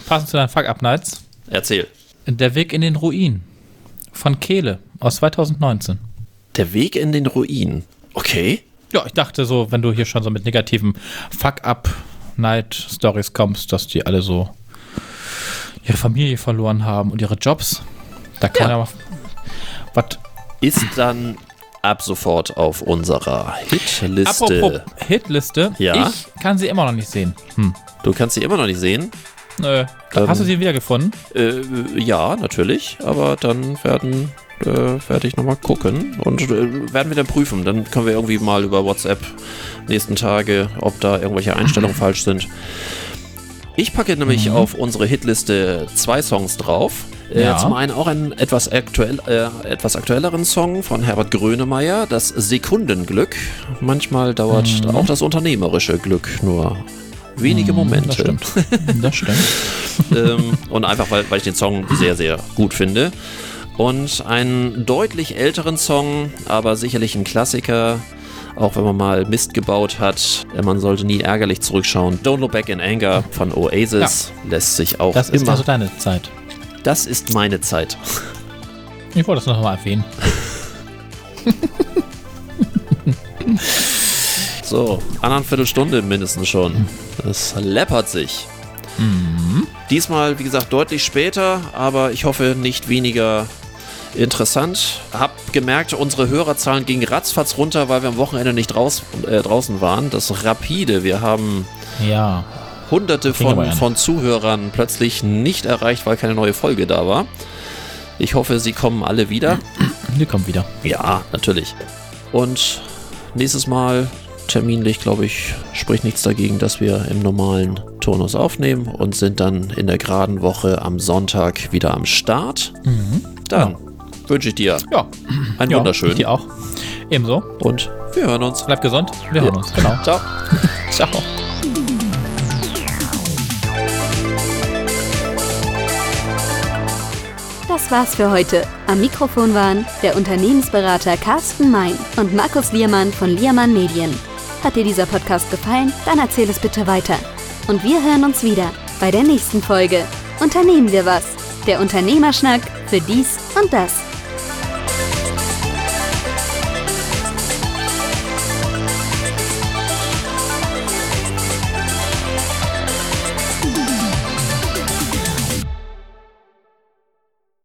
Passend zu deinen Fuck-Up-Nights. Erzähl. Der Weg in den Ruin. Von Kehle aus 2019. Der Weg in den Ruin. Okay. Ja, ich dachte so, wenn du hier schon so mit negativen Fuck-Up-Night-Stories kommst, dass die alle so ihre Familie verloren haben und ihre Jobs. Da kann Ja. ja, was. Ist dann ab sofort auf unserer Hitliste. Apropos Hitliste, Ja? ich kann sie immer noch nicht sehen. Hm. Du kannst sie immer noch nicht sehen. Nö. Ähm. Hast du sie wiedergefunden? Äh, ja, natürlich. Aber dann werden äh, werde ich nochmal gucken und äh, werden wir dann prüfen. Dann können wir irgendwie mal über WhatsApp nächsten Tage, ob da irgendwelche Einstellungen <laughs> falsch sind. Ich packe nämlich auf unsere Hitliste zwei Songs drauf. Äh, Ja. Zum einen auch einen etwas, aktuell, äh, etwas aktuelleren Song von Herbert Grönemeyer, das Sekundenglück. Manchmal dauert auch das unternehmerische Glück nur wenige Momente. Das stimmt. <laughs> Das stimmt. ähm, und einfach, weil, weil ich den Song sehr, sehr gut finde. Und einen deutlich älteren Song, aber sicherlich ein Klassiker, auch wenn man mal Mist gebaut hat. Äh, Man sollte nie ärgerlich zurückschauen. Don't Look Back in Anger von Oasis lässt sich auch Das ist immer. also deine Zeit. das ist meine Zeit. Ich wollte das noch mal erwähnen. <laughs> So, anderthalb Viertelstunde mindestens schon. Das läppert sich. Diesmal, wie gesagt, deutlich später, aber ich hoffe nicht weniger interessant. Hab gemerkt, unsere Hörerzahlen gingen ratzfatz runter, weil wir am Wochenende nicht draus, äh, draußen waren. Das rapide. Wir haben Ja. hunderte von, von Zuhörern plötzlich nicht erreicht, weil keine neue Folge da war. Ich hoffe, sie kommen alle wieder. Die kommt wieder. Ja, natürlich. Und nächstes Mal terminlich, glaube ich, spricht nichts dagegen, dass wir im normalen Turnus aufnehmen und sind dann in der geraden Woche am Sonntag wieder am Start. Dann wünsche ich dir Ja. einen ja wunderschönen Ich dir auch. Ebenso. und wir hören uns. Bleib gesund. Wir hören uns. Genau. Ciao. <laughs> Ciao. Das war's für heute. Am Mikrofon waren der Unternehmensberater Carsten Mein und Markus Liermann von Liermann Medien. Hat dir dieser Podcast gefallen? Dann erzähl es bitte weiter. Und wir hören uns wieder bei der nächsten Folge. Unternehmen wir was? Der Unternehmerschnack für dies und das.